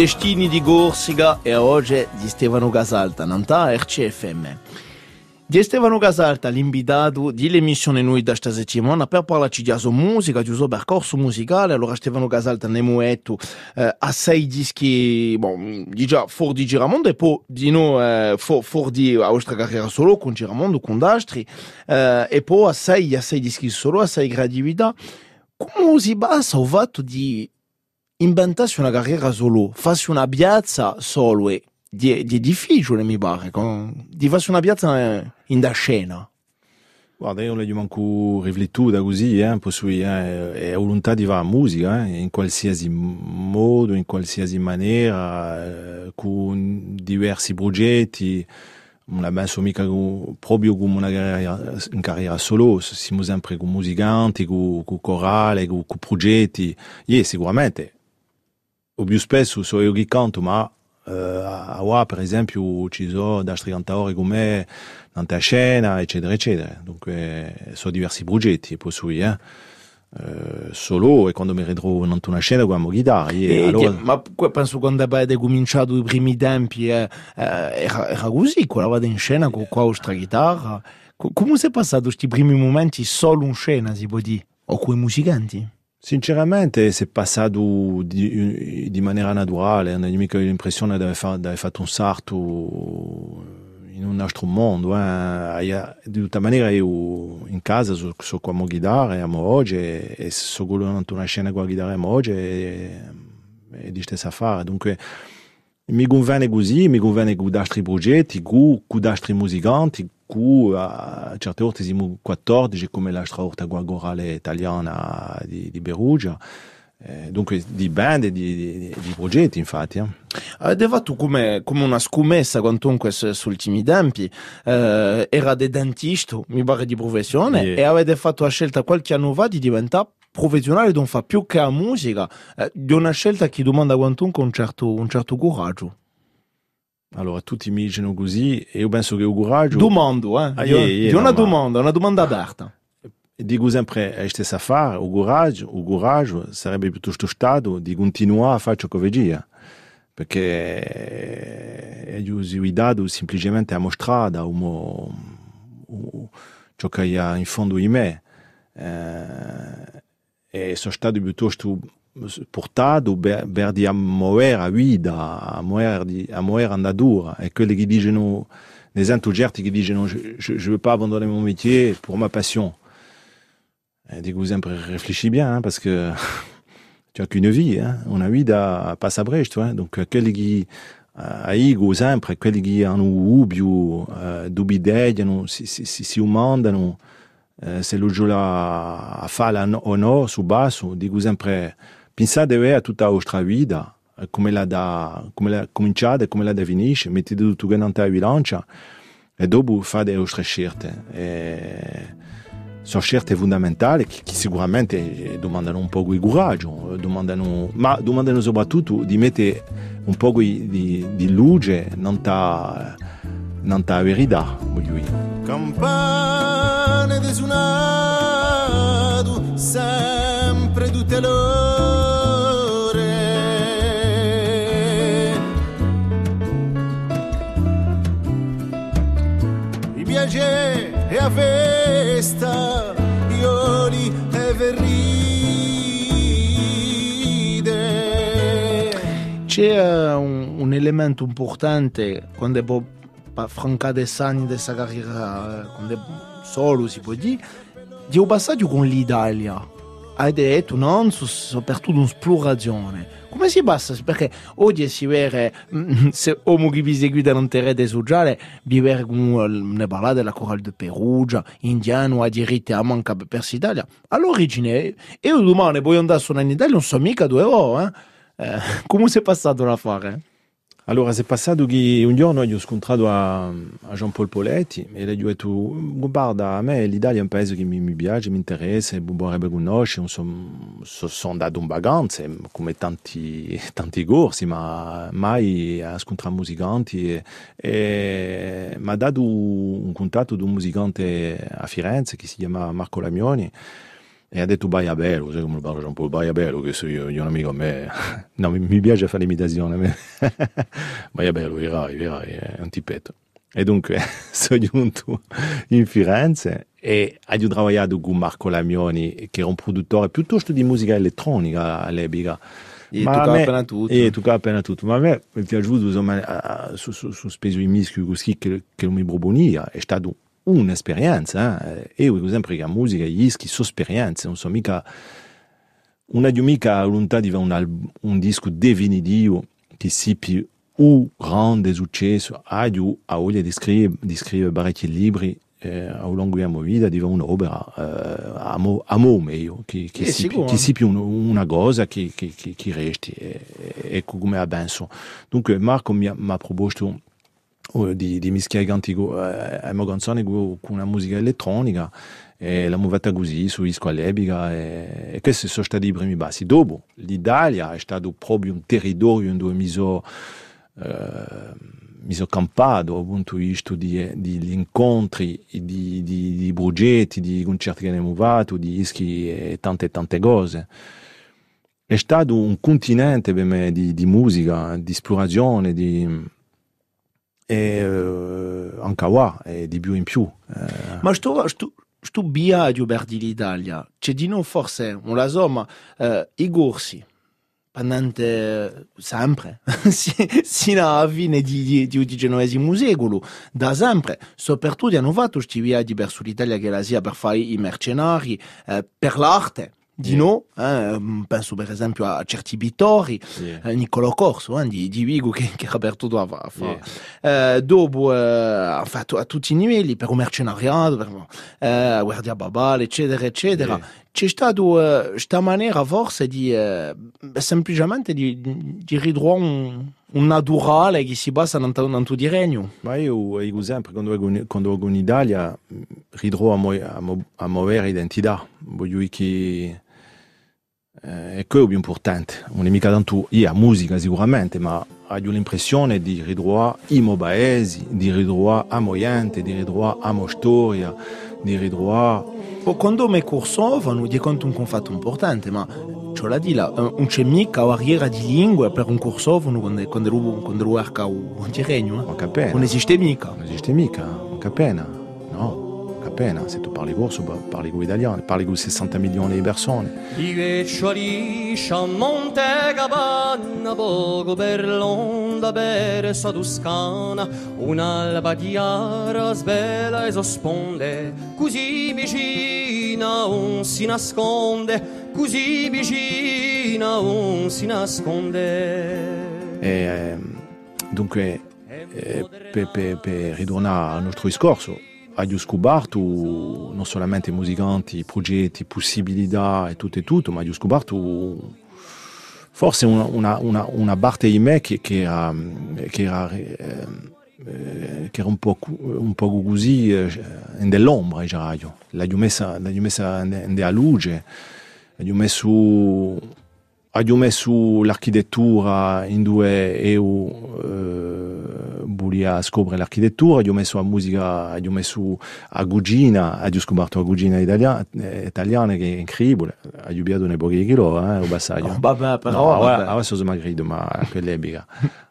destini di Corsica e oggi di Stefano Casalta, Nanta RCFM. Di Stefano Casalta, l'invitato dell'emissione noi da questa settimana per parlarci di musica, di suo percorso musicale. Allora Stefano Casalta ne muetto eh, a sei dischi, bon, già fuori di Giramondo e poi di no eh, fuori for di nostra carriera solo con Giramondo, con Dastri eh, e poi a sei, a sei dischi solo, a sei gradività. Come si basa il fatto di inventassi una carriera solo, fassi una piazza solo e di, di difficile mi pare, con, di farsi una piazza in da scena. Guarda, io non gli manco riflettuta così, eh, possui, eh, è volontà di fare musica, eh, in qualsiasi modo, in qualsiasi maniera, eh, con diversi progetti, non l'ha messo mica proprio come una carriera, in carriera solo, siamo sempre con musicanti, con, con corale, con, con progetti, e sicuramente o più spesso so io che canto, ma eh, a qua per esempio ci sono altri cantatori come me, Nanta Scena, eccetera, eccetera. Dunque, sono diversi progetti, poi su, eh. Uh, solo e quando mi ritrovo in una scena con la chitarra e, allora... ma penso quando avete cominciato i primi tempi eh, eh, era, era, così quando eravate in scena con la vostra chitarra come si è passato questi primi momenti solo in scena si può dire o con i musicanti Sinceramente si è passato di, di maniera naturale, non ho mica l'impressione di aver, fatto un salto in un altro mondo. Eh. Di tutta maniera io in casa so, so come guidare oggi e so quello una scena con la chitarra oggi e, e di stessa fare. Dunque mi conviene così, mi conviene con altri progetti, con, con altri musicanti, cu a certe volte siamo 14 come la straorta guagorale italiana di, di Perugia eh, dunque di band e di, di, di, progetti infatti eh. avete fatto come, come una scommessa quantunque sugli ultimi tempi eh, era dei dentisti mi pare di professione yeah. e avete fatto la scelta qualche anno fa di diventare professionale non fa più che la musica eh, di una scelta che domanda quantunque un certo, un certo coraggio allora, tutti mi dicono così e io penso che il coraggio... Domando, eh? Ah, yeah, yeah, una domanda, una domanda aperta. dico sempre a stessa fare, o coraggio, o coraggio sarebbe piuttosto stato di continuare a fare ciò che vegia, perché è usato semplicemente a mostrare ciò che ha in fondo in me. Eh, e sono stato piuttosto portato per, per di a muovere a vita, a muovere, a muovere andatura. E quelli che dicono, des enthousiastes qui disent non, je ne veux pas abandonner mon métier pour ma passion. Et dico sempre réfléchis bien, hein, parce que tu as qu'une vie, hein. una vita passa presto, hein. donc quelli che aigo sempre, quelli che hanno ubio, uh, dubideiano, si, si, si, si umandano, uh, se lo giola a fare o no, su basso, dico sempre, pensate a tutta la vostra vita, come la da come la cominciate come la da finisce mettete tutto in bilancia e dopo fate le vostre scelte. E sono scelte fondamentali che, che sicuramente domandano un po' di coraggio domandano, ma domandano soprattutto di mettere un po' di, di, di luce ta verità voglio campane desunato sempre tutte loro piace e a festa Ioli e verride. C'è un, un elemento importante quando può affrontare anni questa carriera, quando solo si può dire, di un passaggio con l'Italia. Hai detto, non, soprattutto un'esplorazione. Come si passa? Perché oggi si vede, se uomo che vi seguite non rete sociale, vi vede ne parla della Coral de Perugia, indiano, ha diritti a manca per l'Italia. All'origine, io domani voglio andare su in Italia, non so mica due ore, eh? eh come si è passato l'affare? Allora, è passato che un giorno io ho scontrato a, a Jean-Paul Poletti e gli ho detto, guarda, a me l'Italia è un paese che mi, mi piace, mi interessa, vorrebbe conoscere, sono, sono andato in vacanza come tanti, tanti corsi, ma mai a scontrare musicanti e, e mi ha dato un contatto di un musicante a Firenze che si chiama Marco Lamioni e ha detto Baiabello, sai come lo parla un po' Baiabello, che so io, io un amico a me, no, mi, mi piace fare l'imitazione, Baiabello, vedrai, vedrai, è un tipetto. E dunque sono giunto in Firenze e ho lavorato con Marco Lamioni, che era un produttore piuttosto di musica elettronica all'epoca. E ma toccava appena tutto. E toccava appena tutto. Ma a me mi è piaciuto, insomma, su, su, su speso i mischi così che, che mi proponia, è stato un'esperienza. Eh? Io, per esempio, la musica, gli dischi sono esperienze, non so mica. Una di mica volontà di fare un, un disco definitivo che sia più un grande successo. Ha a voglia di scrivere, di scrivere parecchi libri eh, a lungo della mia vita di un'opera eh, amo, amo meglio che, che, eh, si, che sia più un, una cosa che, che, che, che resti ecco come la penso dunque Marco mi ha, mi ha proposto di, di mischiare cantico eh, una canzone con una musica elettronica e l'abbiamo fatta così su Isco all'epoca e, e questi sono stati i primi passi. Dopo l'Italia è stato proprio un territorio dove mi sono eh, mi sono campato dal punto di vista di, di incontri, di, di, di, progetti, di concerti che abbiamo fatto, di dischi e tante tante cose. È stato un continente per me di, di musica, di esplorazione, di, e uh, anche qua è di più in più. Eh. Ma sto, sto, sto viaggio per l'Italia, c'è di noi forse, non la so, ma uh, i corsi, pendente sempre, sino alla fine di, di, di XIX secolo, da sempre, soprattutto hanno fatto questi viaggi verso l'Italia che la sia per fare i mercenari, eh, per l'arte di no, eh, penso per esempio a certi pittori, yeah. eh, Niccolò Corso eh, di, di, Vigo che, che Roberto Dova fa. Yeah. Dopo eh, ha fatto a tutti i livelli, per un mercenariato, per eh, guardia babale, eccetera, eccetera. Yeah. C'è stata questa eh, maniera forse di semplicemente di, di ridurre un, un, naturale che si basa tutto il regno. Ma io dico sempre, quando vengo, quando vengo in Italia, ridurre a, mo, a, mo, a muovere identità. Voglio che eh, è quello più importante. Non è mica tanto la musica sicuramente, ma ho l'impressione di ritrovare i miei paesi, di ritrovare la mia gente, di ritrovare la mia storia, di ritrovare... Quando me cursovano, di conto un fatto importante, ma ce l'ha di là, un c'è mica barriera di lingua per un cursovano quando, quando, ero- quando ero. Non Eh? capena. Non esiste mica. Non esiste mica, non capena. Capena. Se tu parli corso, pa- parli con italiano, parli con 60 milioni di persone. I ghiaccioli a Monte Capanna, poco per l'onda persa toscana, un'alba chiara svela e sosponde, così vicina non si nasconde, così vicina non si nasconde. E, ehm, dunque, eh, per, per, per ritornare al nostro discorso, abbiamo scoperto non solamente musicanti, progetti, possibilità e tutto e tutto, ma abbiamo scoperto forse una, una, una, una parte di me che, che era, che era, eh, eh, che era un, po', un po' così eh, nell'ombra, io. L'abbiamo messa, messa nella luce, abbiamo messo messo l'architettura in due io eh, volia scoprire l'architettura abbiamo messo la musica abbiamo messo a Gugina abbiamo scoperto la Gugina italiana, eh, italiana che è incredibile abbiamo bevuto un po' di chilo eh, o bassaggio Oh, vabbè, no, però, ora, vabbè. ora sono smagrito ma quell'epica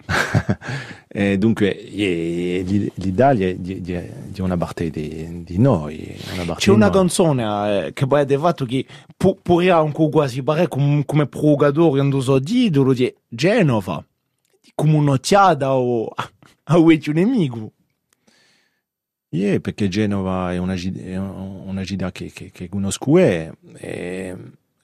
e dunque eh, l'Italia è una parte di, di noi una C'è una noi. canzone eh, che poi ha fatto che pu- pure anche quasi pare come, come progatore quando so di Genova come un'occhiata o a un nemico Yeah, perché Genova è una, è una città che, che, che conosco e, e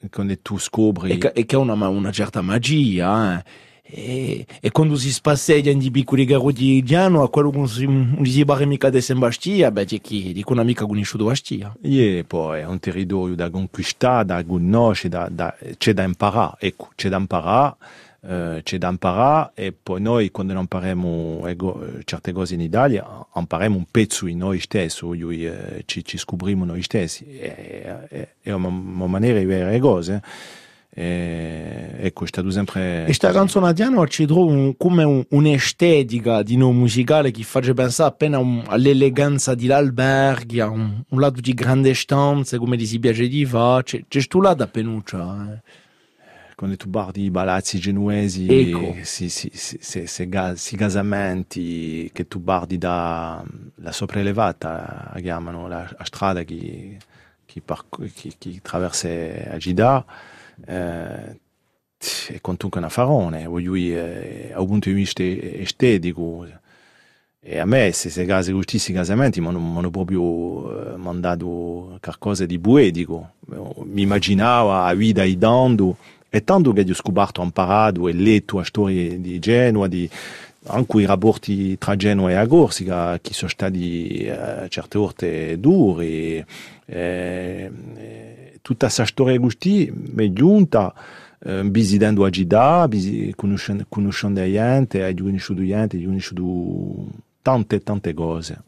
quando tu scopri e che, e che ha una, una certa magia eh. e, e quando si spasseia in di piccoli garotti di anno a quello che si, non si barre mica di sembastia beh c'è chi dico una mica conosciuto a stia yeah, poi è un territorio da conquistare, da conoscere, da, da, c'è da imparare, ecco, c'è da imparare, eh, c'è da imparare e poi noi quando non impariamo ego- certe cose in Italia impariamo un pezzo in noi stessi, io, eh, ci, ci scopriamo noi stessi, è, una, una maniera di vedere le cose. E, ecco, è stato sempre... E sta canzone di anno ci trovo un- come un- un'estetica di no musicale che fa pensare appena un- all'eleganza di l'alberghi, a un, lato di grande stanze, come si piace di fare, c'è, c'è sto là da penuccia. Eh. Quando tu guardi i palazzi genuesi, Ecco. si, si, si, si, si, si casamenti che tu guardi da la sopraelevata, la chiamano la, la strada che, che, che, che attraversa a Gida, eh, è comunque un affarone, voglio dire, da un punto di vista estetico. E a me, se queste case, questi casamenti, mi hanno mi hanno proprio eh, mandato qualcosa di poetico. Mi immaginavo a vita idando, e tanto che ho scoperto, imparato e letto la storia di Genova, di, anche i rapporti tra Genova e Corsica, che sono stati eh, certe volte duri. E, e, tutta questa storia così mi è giunta eh, visitando a Gida, visi- conoscendo, conoscendo la gente, ho conosciuto gente, ho conosciuto tante tante cose.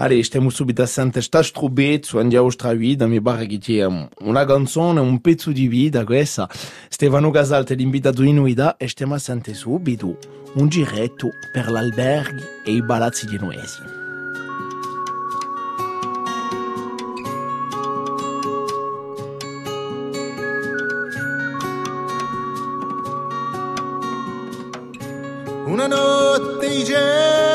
Allora, stiamo subito a sentire sta strubezzo, andiamo a vita, mi pare che c'è una canzone, un pezzo di vita questa. Stefano Casal ti invitato in unità e stiamo a sentire subito un giretto per l'alberghi e i palazzi genuesi. Una notte gera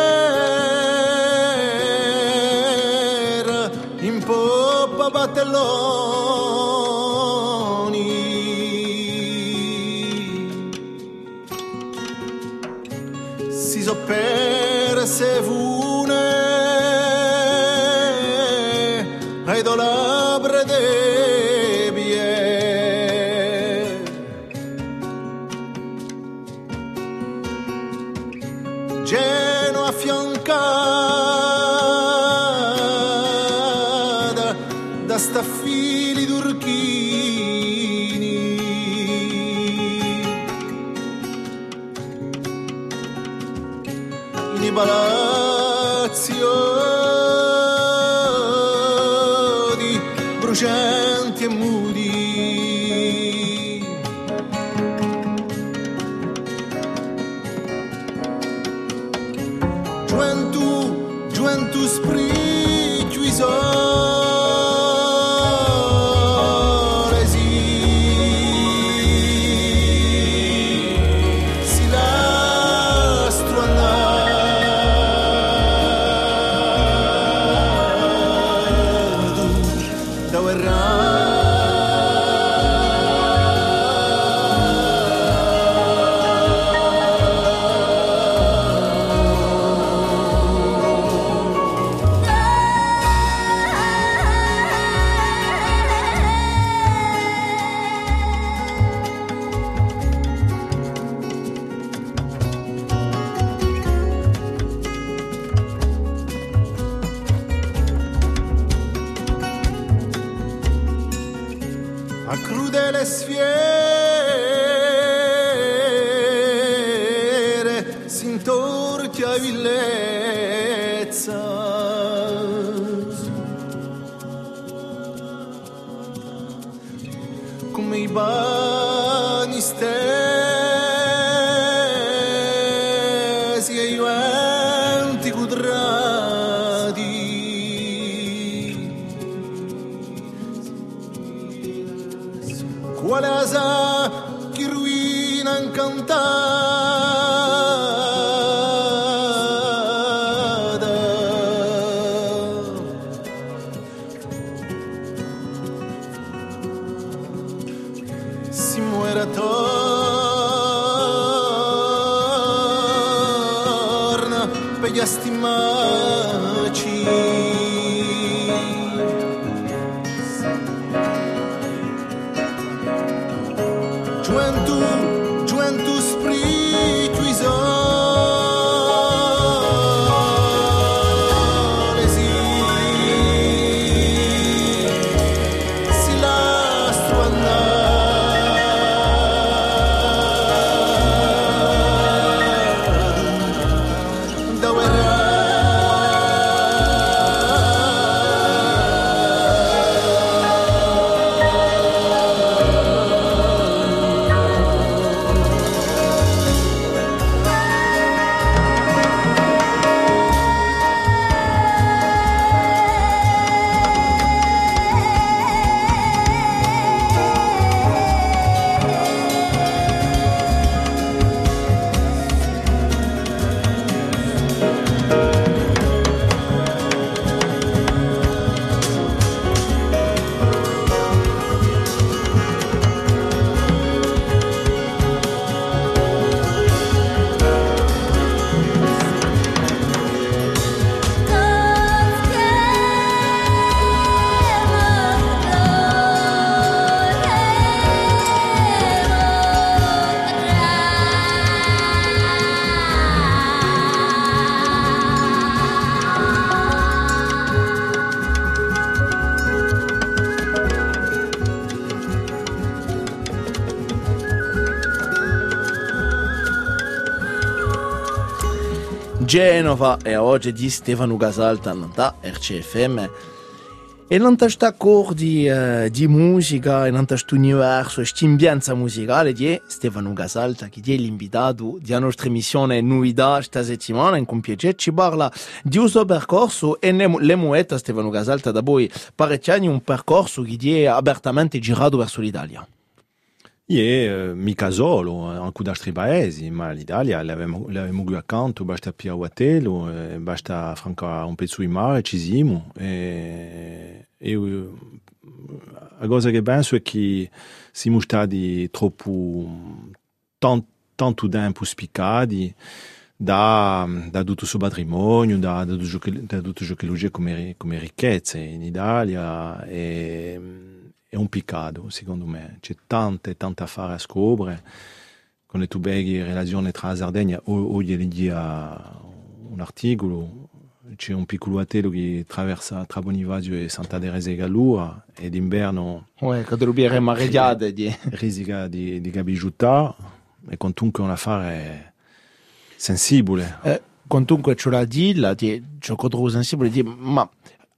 wasted Genova e oggi di Stefano Gasaltan da RCFM e non sta cor di, uh, di musica e non sta universo e stimbianza musicale di Stefano Gasalta che è l'invitato della nostra emissione Nuida questa settimana in compiacere. Ci parla di uso percorso e ne, le muette Stefano Gasalta da voi parecchi anni un percorso che è apertamente girato verso l'Italia Ie, eh, mica solo, eh, anche da altri paesi, ma l'Italia l'avevamo, qui accanto, basta Pia Uatello, eh, basta franca un pezzo di mare, ci siamo. E, e la cosa che penso è che siamo stati troppo, tant, tanto tempo spiccati da, da tutto il suo patrimonio, da, da, tutto ciò che- lui come, come ricchezze in Italia. E, è un peccato, secondo me. C'è tante, tante affari a scoprire. Quando tu beghi in relazione tra la Sardegna, o, oggi leggi un articolo, c'è un piccolo atello che attraversa tra Bonifacio e Santa Teresa e Gallura, e d'inverno Ouais, che dobbiamo mareggiare di risica di, di Gabigiutta, e comunque un affare sensibile. Eh, quantunque ce l'ha ciò che trovo sensibile, ma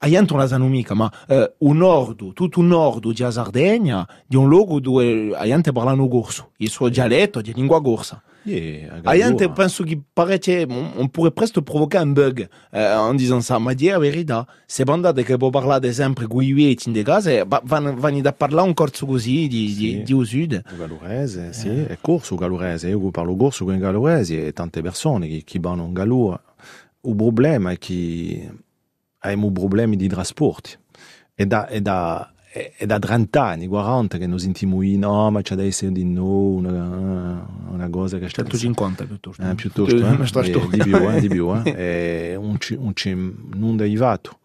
aianto non la sanno mica, ma eh, un nord, tutto un nord di Sardegna, di un luogo dove aiante parlano corso, il suo dialetto di lingua corsa. Yeah, a Aiante Gallura. penso che parecchie, on, on pourrait presque provoquer un bug eh, en disant ça, ma di la verità, se bandate che può parlare sempre con i vecchi in de case, va- vanno, vanno da parlare un corso così di, Sì. di, di un sud. O Gallurese, sì, è corso gallurese. Io parlo corso con i galluresi e tante persone che, che vanno in Gallura. Il problema è che abbiamo problemi di trasporti. È da, è da, è, da 30 anni, 40 che noi sentiamo no, ma c'è da essere di no, una, una cosa che sta 150 piuttosto. eh, piuttosto, eh, eh, di più, eh, di più, eh. Eh, un, ci- un, ci- non derivato.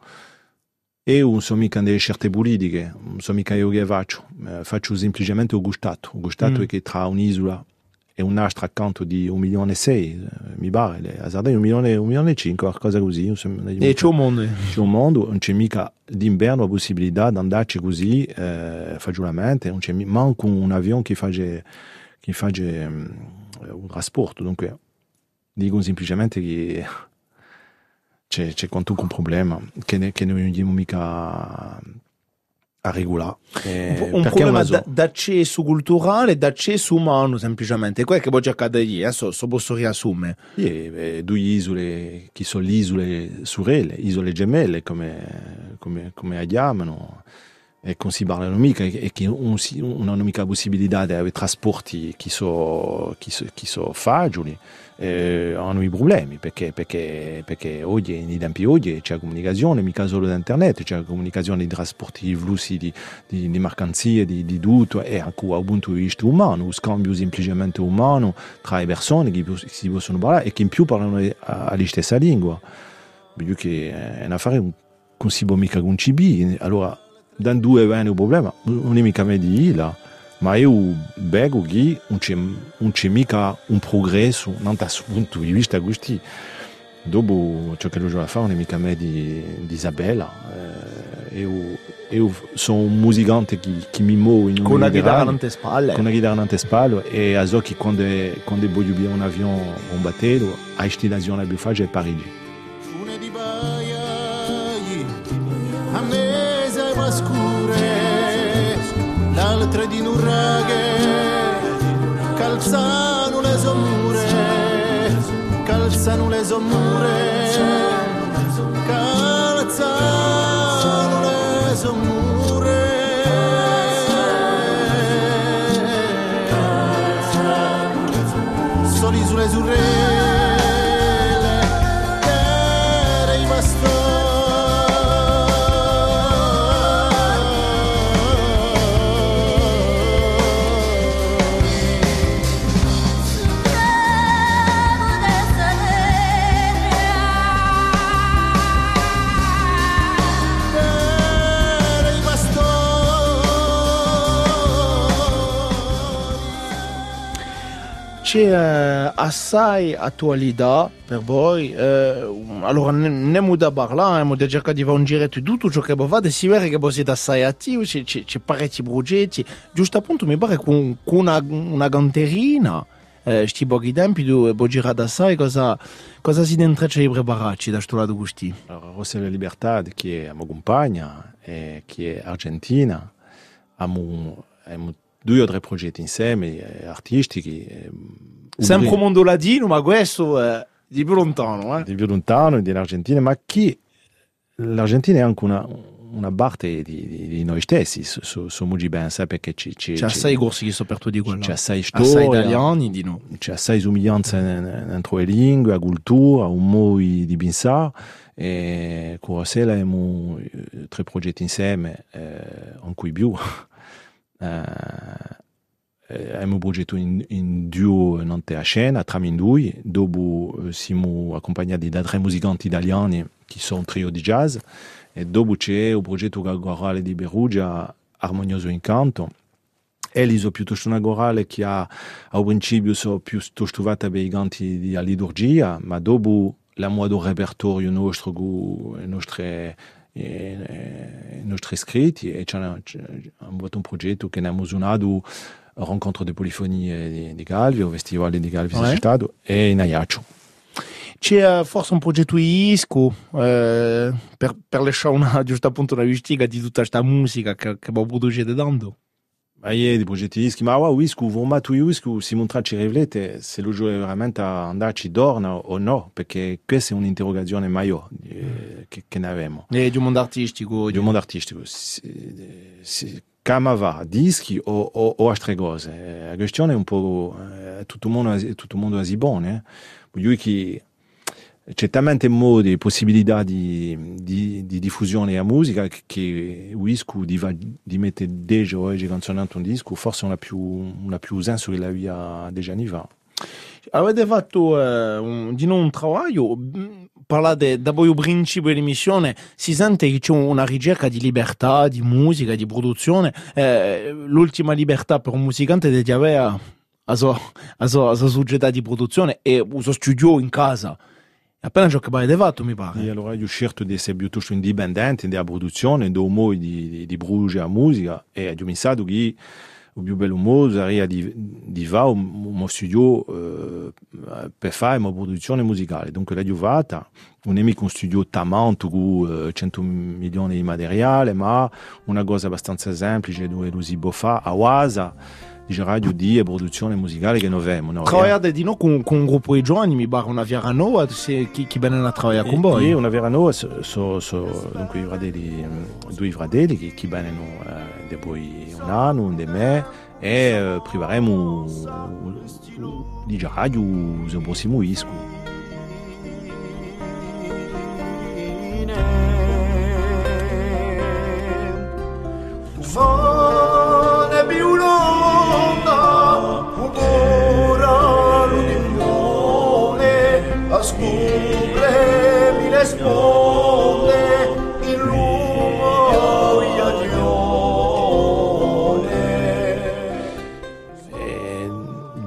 E non sono mica delle scelte politiche, non sono mica io che faccio, eh, faccio semplicemente il gustato. Il gustato Mm. è che tra un'isola e un'altra accanto di un milione e sei, eh, mi pare, le azzardate un milione, un milione e cinque, qualcosa così. è E c'è un mondo. c'è un mondo, non c'è mica d'inverno la possibilità di andarci così eh, fagiolamente, non c'è manco un avione che fa, che fa mm, un trasporto. Dunque, dico semplicemente che c'è, quanto un problema che, ne- che non andiamo mica a regolare. Eh, Un, problema d- d'accesso culturale e d'accesso umano, semplicemente. Quello che poi accade lì, adesso so posso riassumere. Eh, due isole che sono le isole sorelle, isole gemelle come, come, come le chiamano, e non si parlano mica e che non, si, non hanno mica la possibilità di avere trasporti che sono so, so fagioli, eh, hanno i problemi perché, perché, perché oggi, nei tempi oggi c'è comunicazione, mica solo da internet, c'è comunicazione di trasporti, di flussi di, di, di mercanzie, di, di tutto e anche dal punto di vista umano, lo scambio semplicemente umano tra le persone che si possono parlare e che in più parlano la stessa lingua. Voglio che è un affare un- non si può mica concepire. Allora, da due viene un problema, non è mica me di là, ma io vedo che non c'è, non c'è mica un progresso da questo punto di vista così. Dopo ciò che gioco a fare non è mica me di, di Isabella. Eh, io, io sono un musicante che, che mi muove in Con una chitarra alle spalle. con una chitarra nante spalle e a so che quando, quando voglio via un avion un battello, a destinazione più facile è Parigi. E l'altre di nurraghe, calzano le sommure, calzano le sommure, calzano le sommure. Soli sulle surrele, C'è eh, assai attualità per voi. eh, allora, ne muda parlare, abbiamo cercato di fare un giretto di tutto ciò che fate. Si vede che voi siete assai attivi, c'è, c'è, c'è parecchi progetti. Giusto appunto, mi pare con, con una, una canterina. Eh, pochi tempi tu puoi girare assai cosa, cosa si intreccia di prepararci da questo lato così. Allora, Rosse la Libertà, che è mia compagna, e che è argentina, abbiamo due o tre progetti insieme, eh, artistici. eh, Sempre mondo latino, ma questo è di più lontano. Eh? di più lontano dell'Argentina, ma che l'Argentina è anche una, una parte di, di- di noi stessi, su, su, Ben, sai, perché ci, ci, C'è assai corsi che sono aperto di quello. c'è assai Assai storia, italiani di no. c'è assai somiglianza entre le lingue, la cultura, un modo di pensare. E con sera abbiamo eh, tre progetti insieme, eh, in cui più. Eh, abbiamo un progetto in, in duo Nante a scena, tra in due, dopo siamo accompagnati da tre musicanti italiani che sono un trio di jazz, e dopo c'è un progetto corale di Perugia, Armonioso Incanto, Elis è piuttosto una corale che ha, al principio sono più stuvata per i canti di liturgia, ma dopo la modo repertorio nostro con i nostri, eh, scritti e c'è fatto un progetto che abbiamo al Rencontro di Polifonie di, di Galvi, al Festival di Galvi Ouais. Stato e in Ajaccio. C'è eh, forse un progetto ISCO eh, per, per lasciare una, giusto appunto una vistiga di tutta questa musica che, che voi producete tanto. Ma il y a des progetti dischi, ma wow, oui, il formato disco si montra ci riflette se lo gioco veramente andarci dorna o no, perché questa è un'interrogazione maggiore eh, che, che ne abbiamo. E di un mondo artistico. Di un mondo artistico. Si, si, come va, dischi o, o, o altre cose? Eh, La questione è un po' eh, tutto il mondo, tutto il mondo è buono. Eh? Dire che c'è talmente modi possibilità di, di, di diffusione della musica che, il disco di, di mettere già oggi canzonante un disco forse non ha più, non ha più senso che la via già anni fa. Avete fatto eh, un, di nuovo un lavoro, mh, parlate da voi principio dell'emissione, si sente che c'è una ricerca di libertà, di musica, di produzione. Eh, l'ultima libertà per un musicante è di avere la sua società di produzione e il suo studio in casa. Appena ciò che avete fatto, mi pare. E allora io ho scelto di essere piuttosto indipendente nella produzione, do mo di, di, di Bruges a musica e ho pensato che il più bello modo sarebbe di, di fare un, un studio eh, per fare una produzione musicale. Dunque l'ho fatta, non è mica un studio tamante con eh, 100 milioni di materiale, ma una cosa abbastanza semplice dove lo si può fare a Wasa di radio di produzione musicale che noi abbiamo. No? Lavorate di no con, con un gruppo di giovani, mi pare una Viera Nova, se, chi, chi bene la lavora con voi? Sì, una Viera Nova, so, so, so, dunque i fratelli, due fratelli che, che bene eh, dopo un anno, un di me, e eh, di radio il prossimo disco. Fone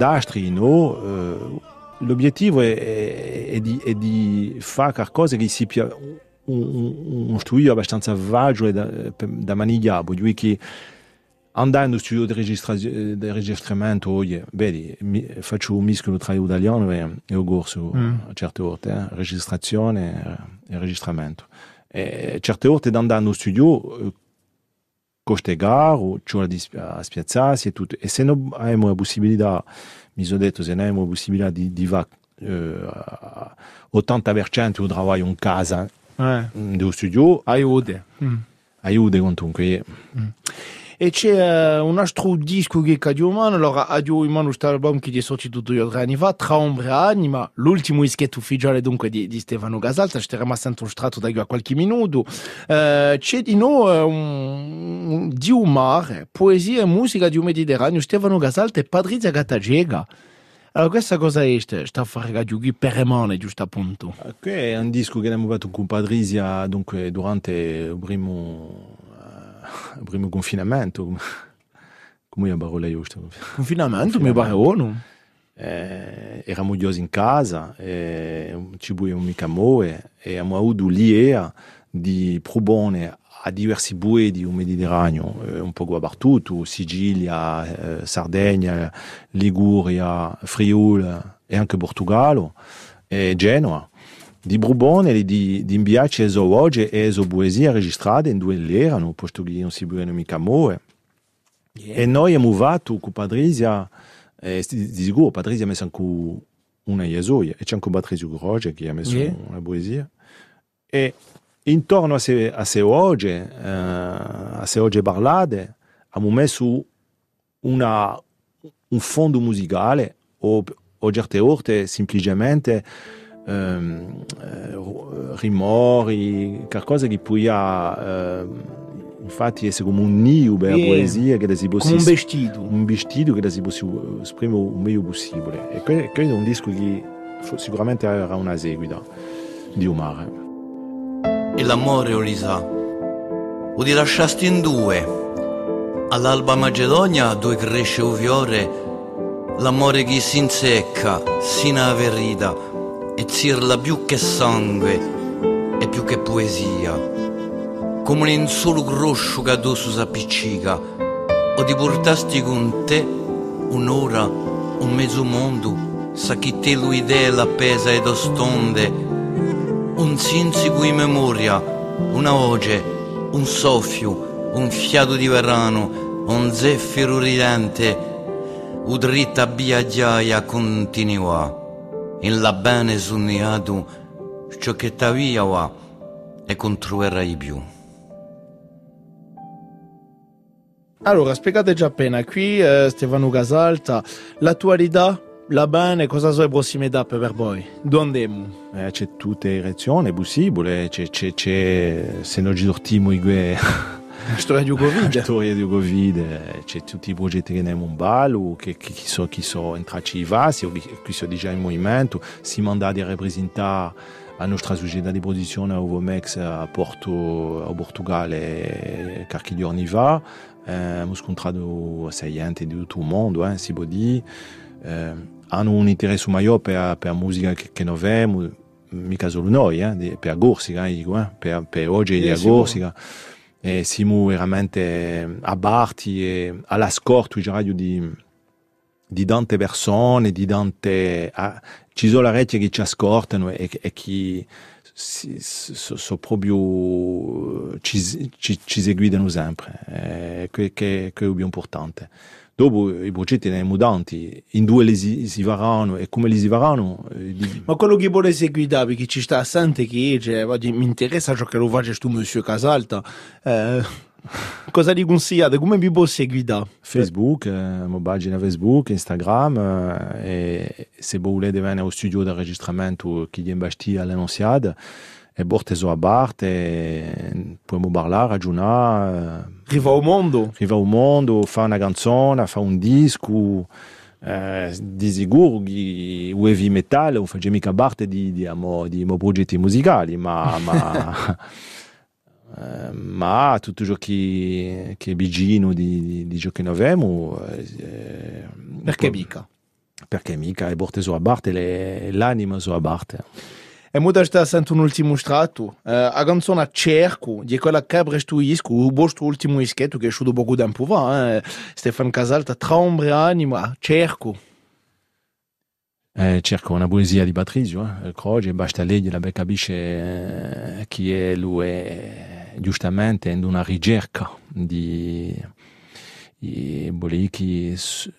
D'Astri, eh, l'obiettivo è, è, è, di, è di fare qualcosa che si pia un, un studio abbastanza vago da, da manigliare, vuol dire che andando in studio di, registra, di registramento oggi, vedi, mi, faccio un mischio tra italiano e, e corso mm. a certe volte, eh, registrazione e, e registramento. E certe volte andando in studio coste gare, c'è a spiazzarsi e tutto. E se non abbiamo la possibilità, mi sono detto, se non abbiamo la possibilità di, di eh, 80% del lavoro in casa, Eh, dello studio, aiuto. Mm. aiuta comunque. E c'è un altro disco che è di umano, allora ha di umano questo album che è sortito due o tre anni fa, Tra ombre e anima, l'ultimo dischetto ufficiale dunque di, di Stefano Gasalta, ci è rimasto introstrato da a qualche minuto. Eh, c'è di noi eh, un, un, di un poesia e musica di un Mediterraneo, Stefano Gasalta e Patrizia Gattagega. Allora questa cosa è, sta a fare qui per remane, giusto appunto. Qui è un disco che abbiamo fatto con Patrizia dunque, durante il primo, il primo confinamento. Come io parlo io? Confinamento, mi pare uno. Eh, eravamo chiusi in casa, eh, ci buio mica muove e abbiamo avuto l'idea di proporre a diversi bue di un Mediterraneo, eh, un po' dappertutto, Sicilia, eh, Sardegna, Liguria, Friuli e anche Portogallo e Genova, di Brubone e di, di le oggi e le poesie registrate in due l'erano, posto che non si buono mica muove. Yeah. E noi abbiamo fatto con Patrizia, eh, di sicuro Patrizia ha messo anche una Iesoia, e c'è anche Patrizio Groge che ha messo Yeah. una poesia. E intorno a se, a se oggi, eh, a se oggi parlate, abbiamo messo una, un fondo musicale o, o certe volte semplicemente ehm, eh, rimori, qualcosa che poi ha, eh, infatti è come un nido per la poesia che si può Come un vestito. un vestito che si può esprimere il meglio possibile e que- credo è un disco che sicuramente avrà una seguita di Omar. e l'amore o li sa. O ti lasciasti in due. All'alba Macedonia, dove cresce un fiore, l'amore che si insecca, si naverita, e zirla più che sangue e più che poesia. Come un solo groscio che tu si o ti portasti con te un'ora, un mezzo mondo, sa chi te l'idea pesa ed ostonde, un sinsico di memoria, una voce, un soffio, un fiato di verano, un zeffiro ridente, u dritta biaggiaia continua, in la bene sunniato, ciò che ta via va, e controverai più. Allora, spiegate già appena qui, eh, Stefano Gasalta, l'attualità, la bene, cosa sono le prossime tappe per voi? Dove andiamo? Eh, c'è tutte le reazioni possibili, c'è, c'è, c'è se non ci dortiamo i gue Storia di la Covid. storia di Covid, eh, c'è tutti i progetti che abbiamo in ballo, che, che, che sono, che sono entrati in vasi, che, sono già in movimento, si manda di rappresentare la nostra società di produzione a Ovomex a Porto, a Portogallo qualche giorno fa. Eh, abbiamo scontrato gente di tutto il mondo, eh, si può dire. eh, hanno un interesse maggiore per, per la musica che, che noi vediamo, mica solo noi, eh, per Corsica, eh, eh, per, per oggi di sicuro. Corsica. E siamo veramente aperti e all'ascolto radio di, di tante persone, di tante... ah, ci sono la rete che ci ascoltano e, e che si, so, so proprio ci, ci, ci seguono sempre, eh, che, che, che è importante. Dopo i progetti sono mutanti, in due li si, si varranno e come li si varranno... eh, di- Ma quello che vuole seguire, perché ci sta sempre che cioè, mi interessa ciò che lo faccio tu, Monsieur Casalta. Eh, cosa gli consigliate? Come vi può seguire? Facebook, eh, pagina Facebook, Instagram, eh, e se volete venire al studio di registramento che è in Bastia all'Annunziata, e porte so a parte, e possiamo parlare, ragionare, Riva al mondo. arrivare al mondo, fare una canzone, fare un disco, eh, di sicuro che o heavy metal non facciamo mica parte di, di, amo- di progetti musicali, ma, ma, eh, ma tutto ciò che, che è vicino di, di, di ciò che noi abbiamo, eh, Perché mica? perché mica è porte so a parte, l'anima so a parte. E muda sta sempre un ultimo strato. Eh, a canzone a cerco, di quella che prestuisco, il vostro ultimo ischetto che è uscito poco tempo fa. Eh. Stefano Casalta, Traumbre anima, cerco. Eh, cerco una poesia di Patrizio, eh, Croce, basta leggere per capisce eh, chi è lui, è giustamente in una ricerca di, che s-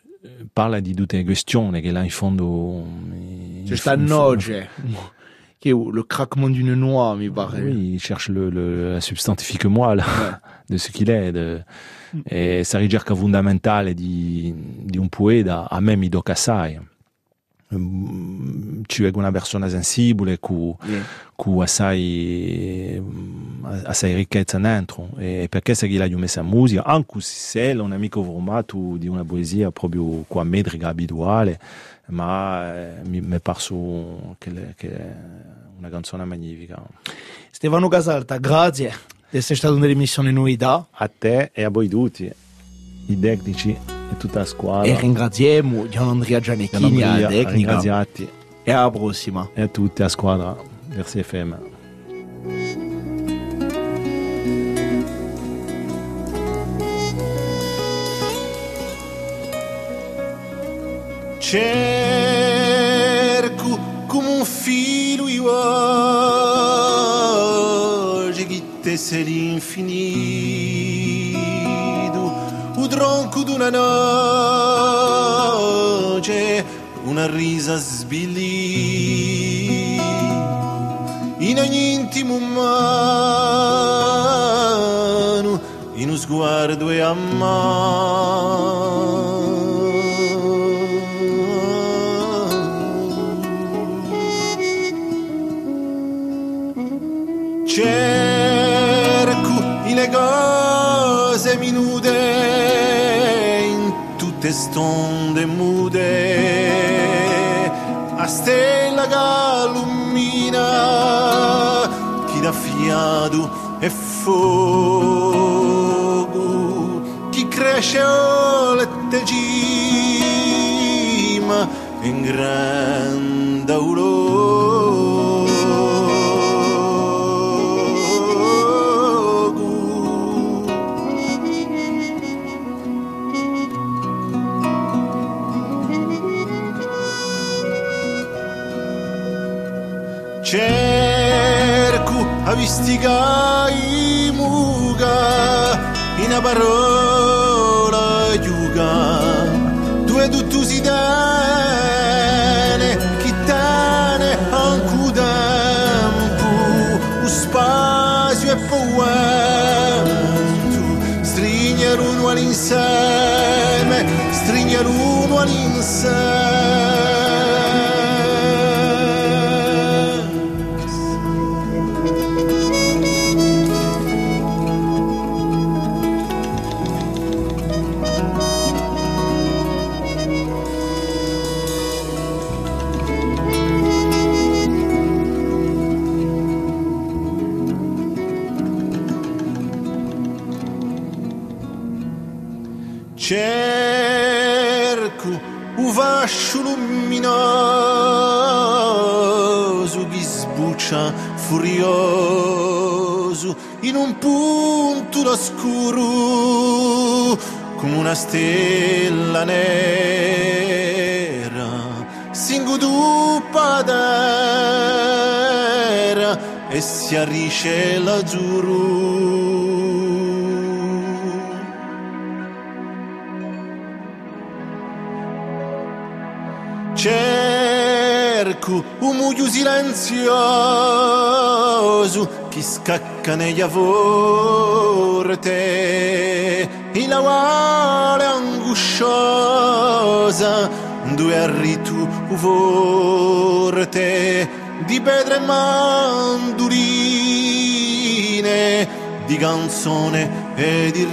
parla di tutte le questioni che là in fondo in C'è sta fo- è le craquement d'une noix, mi pare. Oui, il cherche le, le, la substantifique moi là, de ce qu'il est. De, e sa ricerca fondamentale di, di un poeta a me mi tocca assai. Ci è una persona sensibile cu, Yeah. cu assai, assai ricchezza dentro e perché se gli l'ho messa musica anche se è un amico formato di una poesia proprio qua metrica abituale ma eh, mi mi è parso che, le- che è una canzone magnifica. Stefano Casalta, grazie di essere stato nell'emissione Novità a te e a voi tutti i tecnici e tutta la squadra. E ringraziamo Gian Andrea Gianecchini, la tecnica. ringraziati. E alla prossima. e a tutti la squadra Versi FM Cerco oggi sei l'infinito un tronco d'una noce una risa sbillì. In ogni intimo umano in uno sguardo e a mano cerco le cose minute in tutte stonde mude. A stella che illumina chi dà fiato e fuoco chi cresce o te cima in grande aurora cerco a vistigare muga in una parola yuga due duttusi dane chi tane anche tempo spazio e poento strignere uno all'insieme strignere uno all'insieme cerco un vascio luminoso che sbuccia furioso in un punto oscuro come una stella nera singudupa d'era e si arrisce l'azzurro cerco un muglio silenzioso che scacca negli avorte in la quale angosciosa due arritu forte di pedre manduline di canzone e di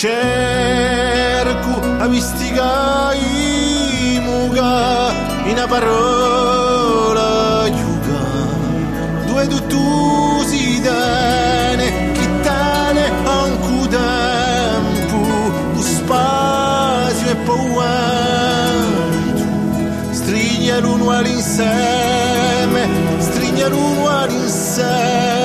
cerco a vistigare muga in una parola yuga due tu si dane chi tale anche tempo un spazio e poi stringe l'uno all'insieme stringe l'uno all'insieme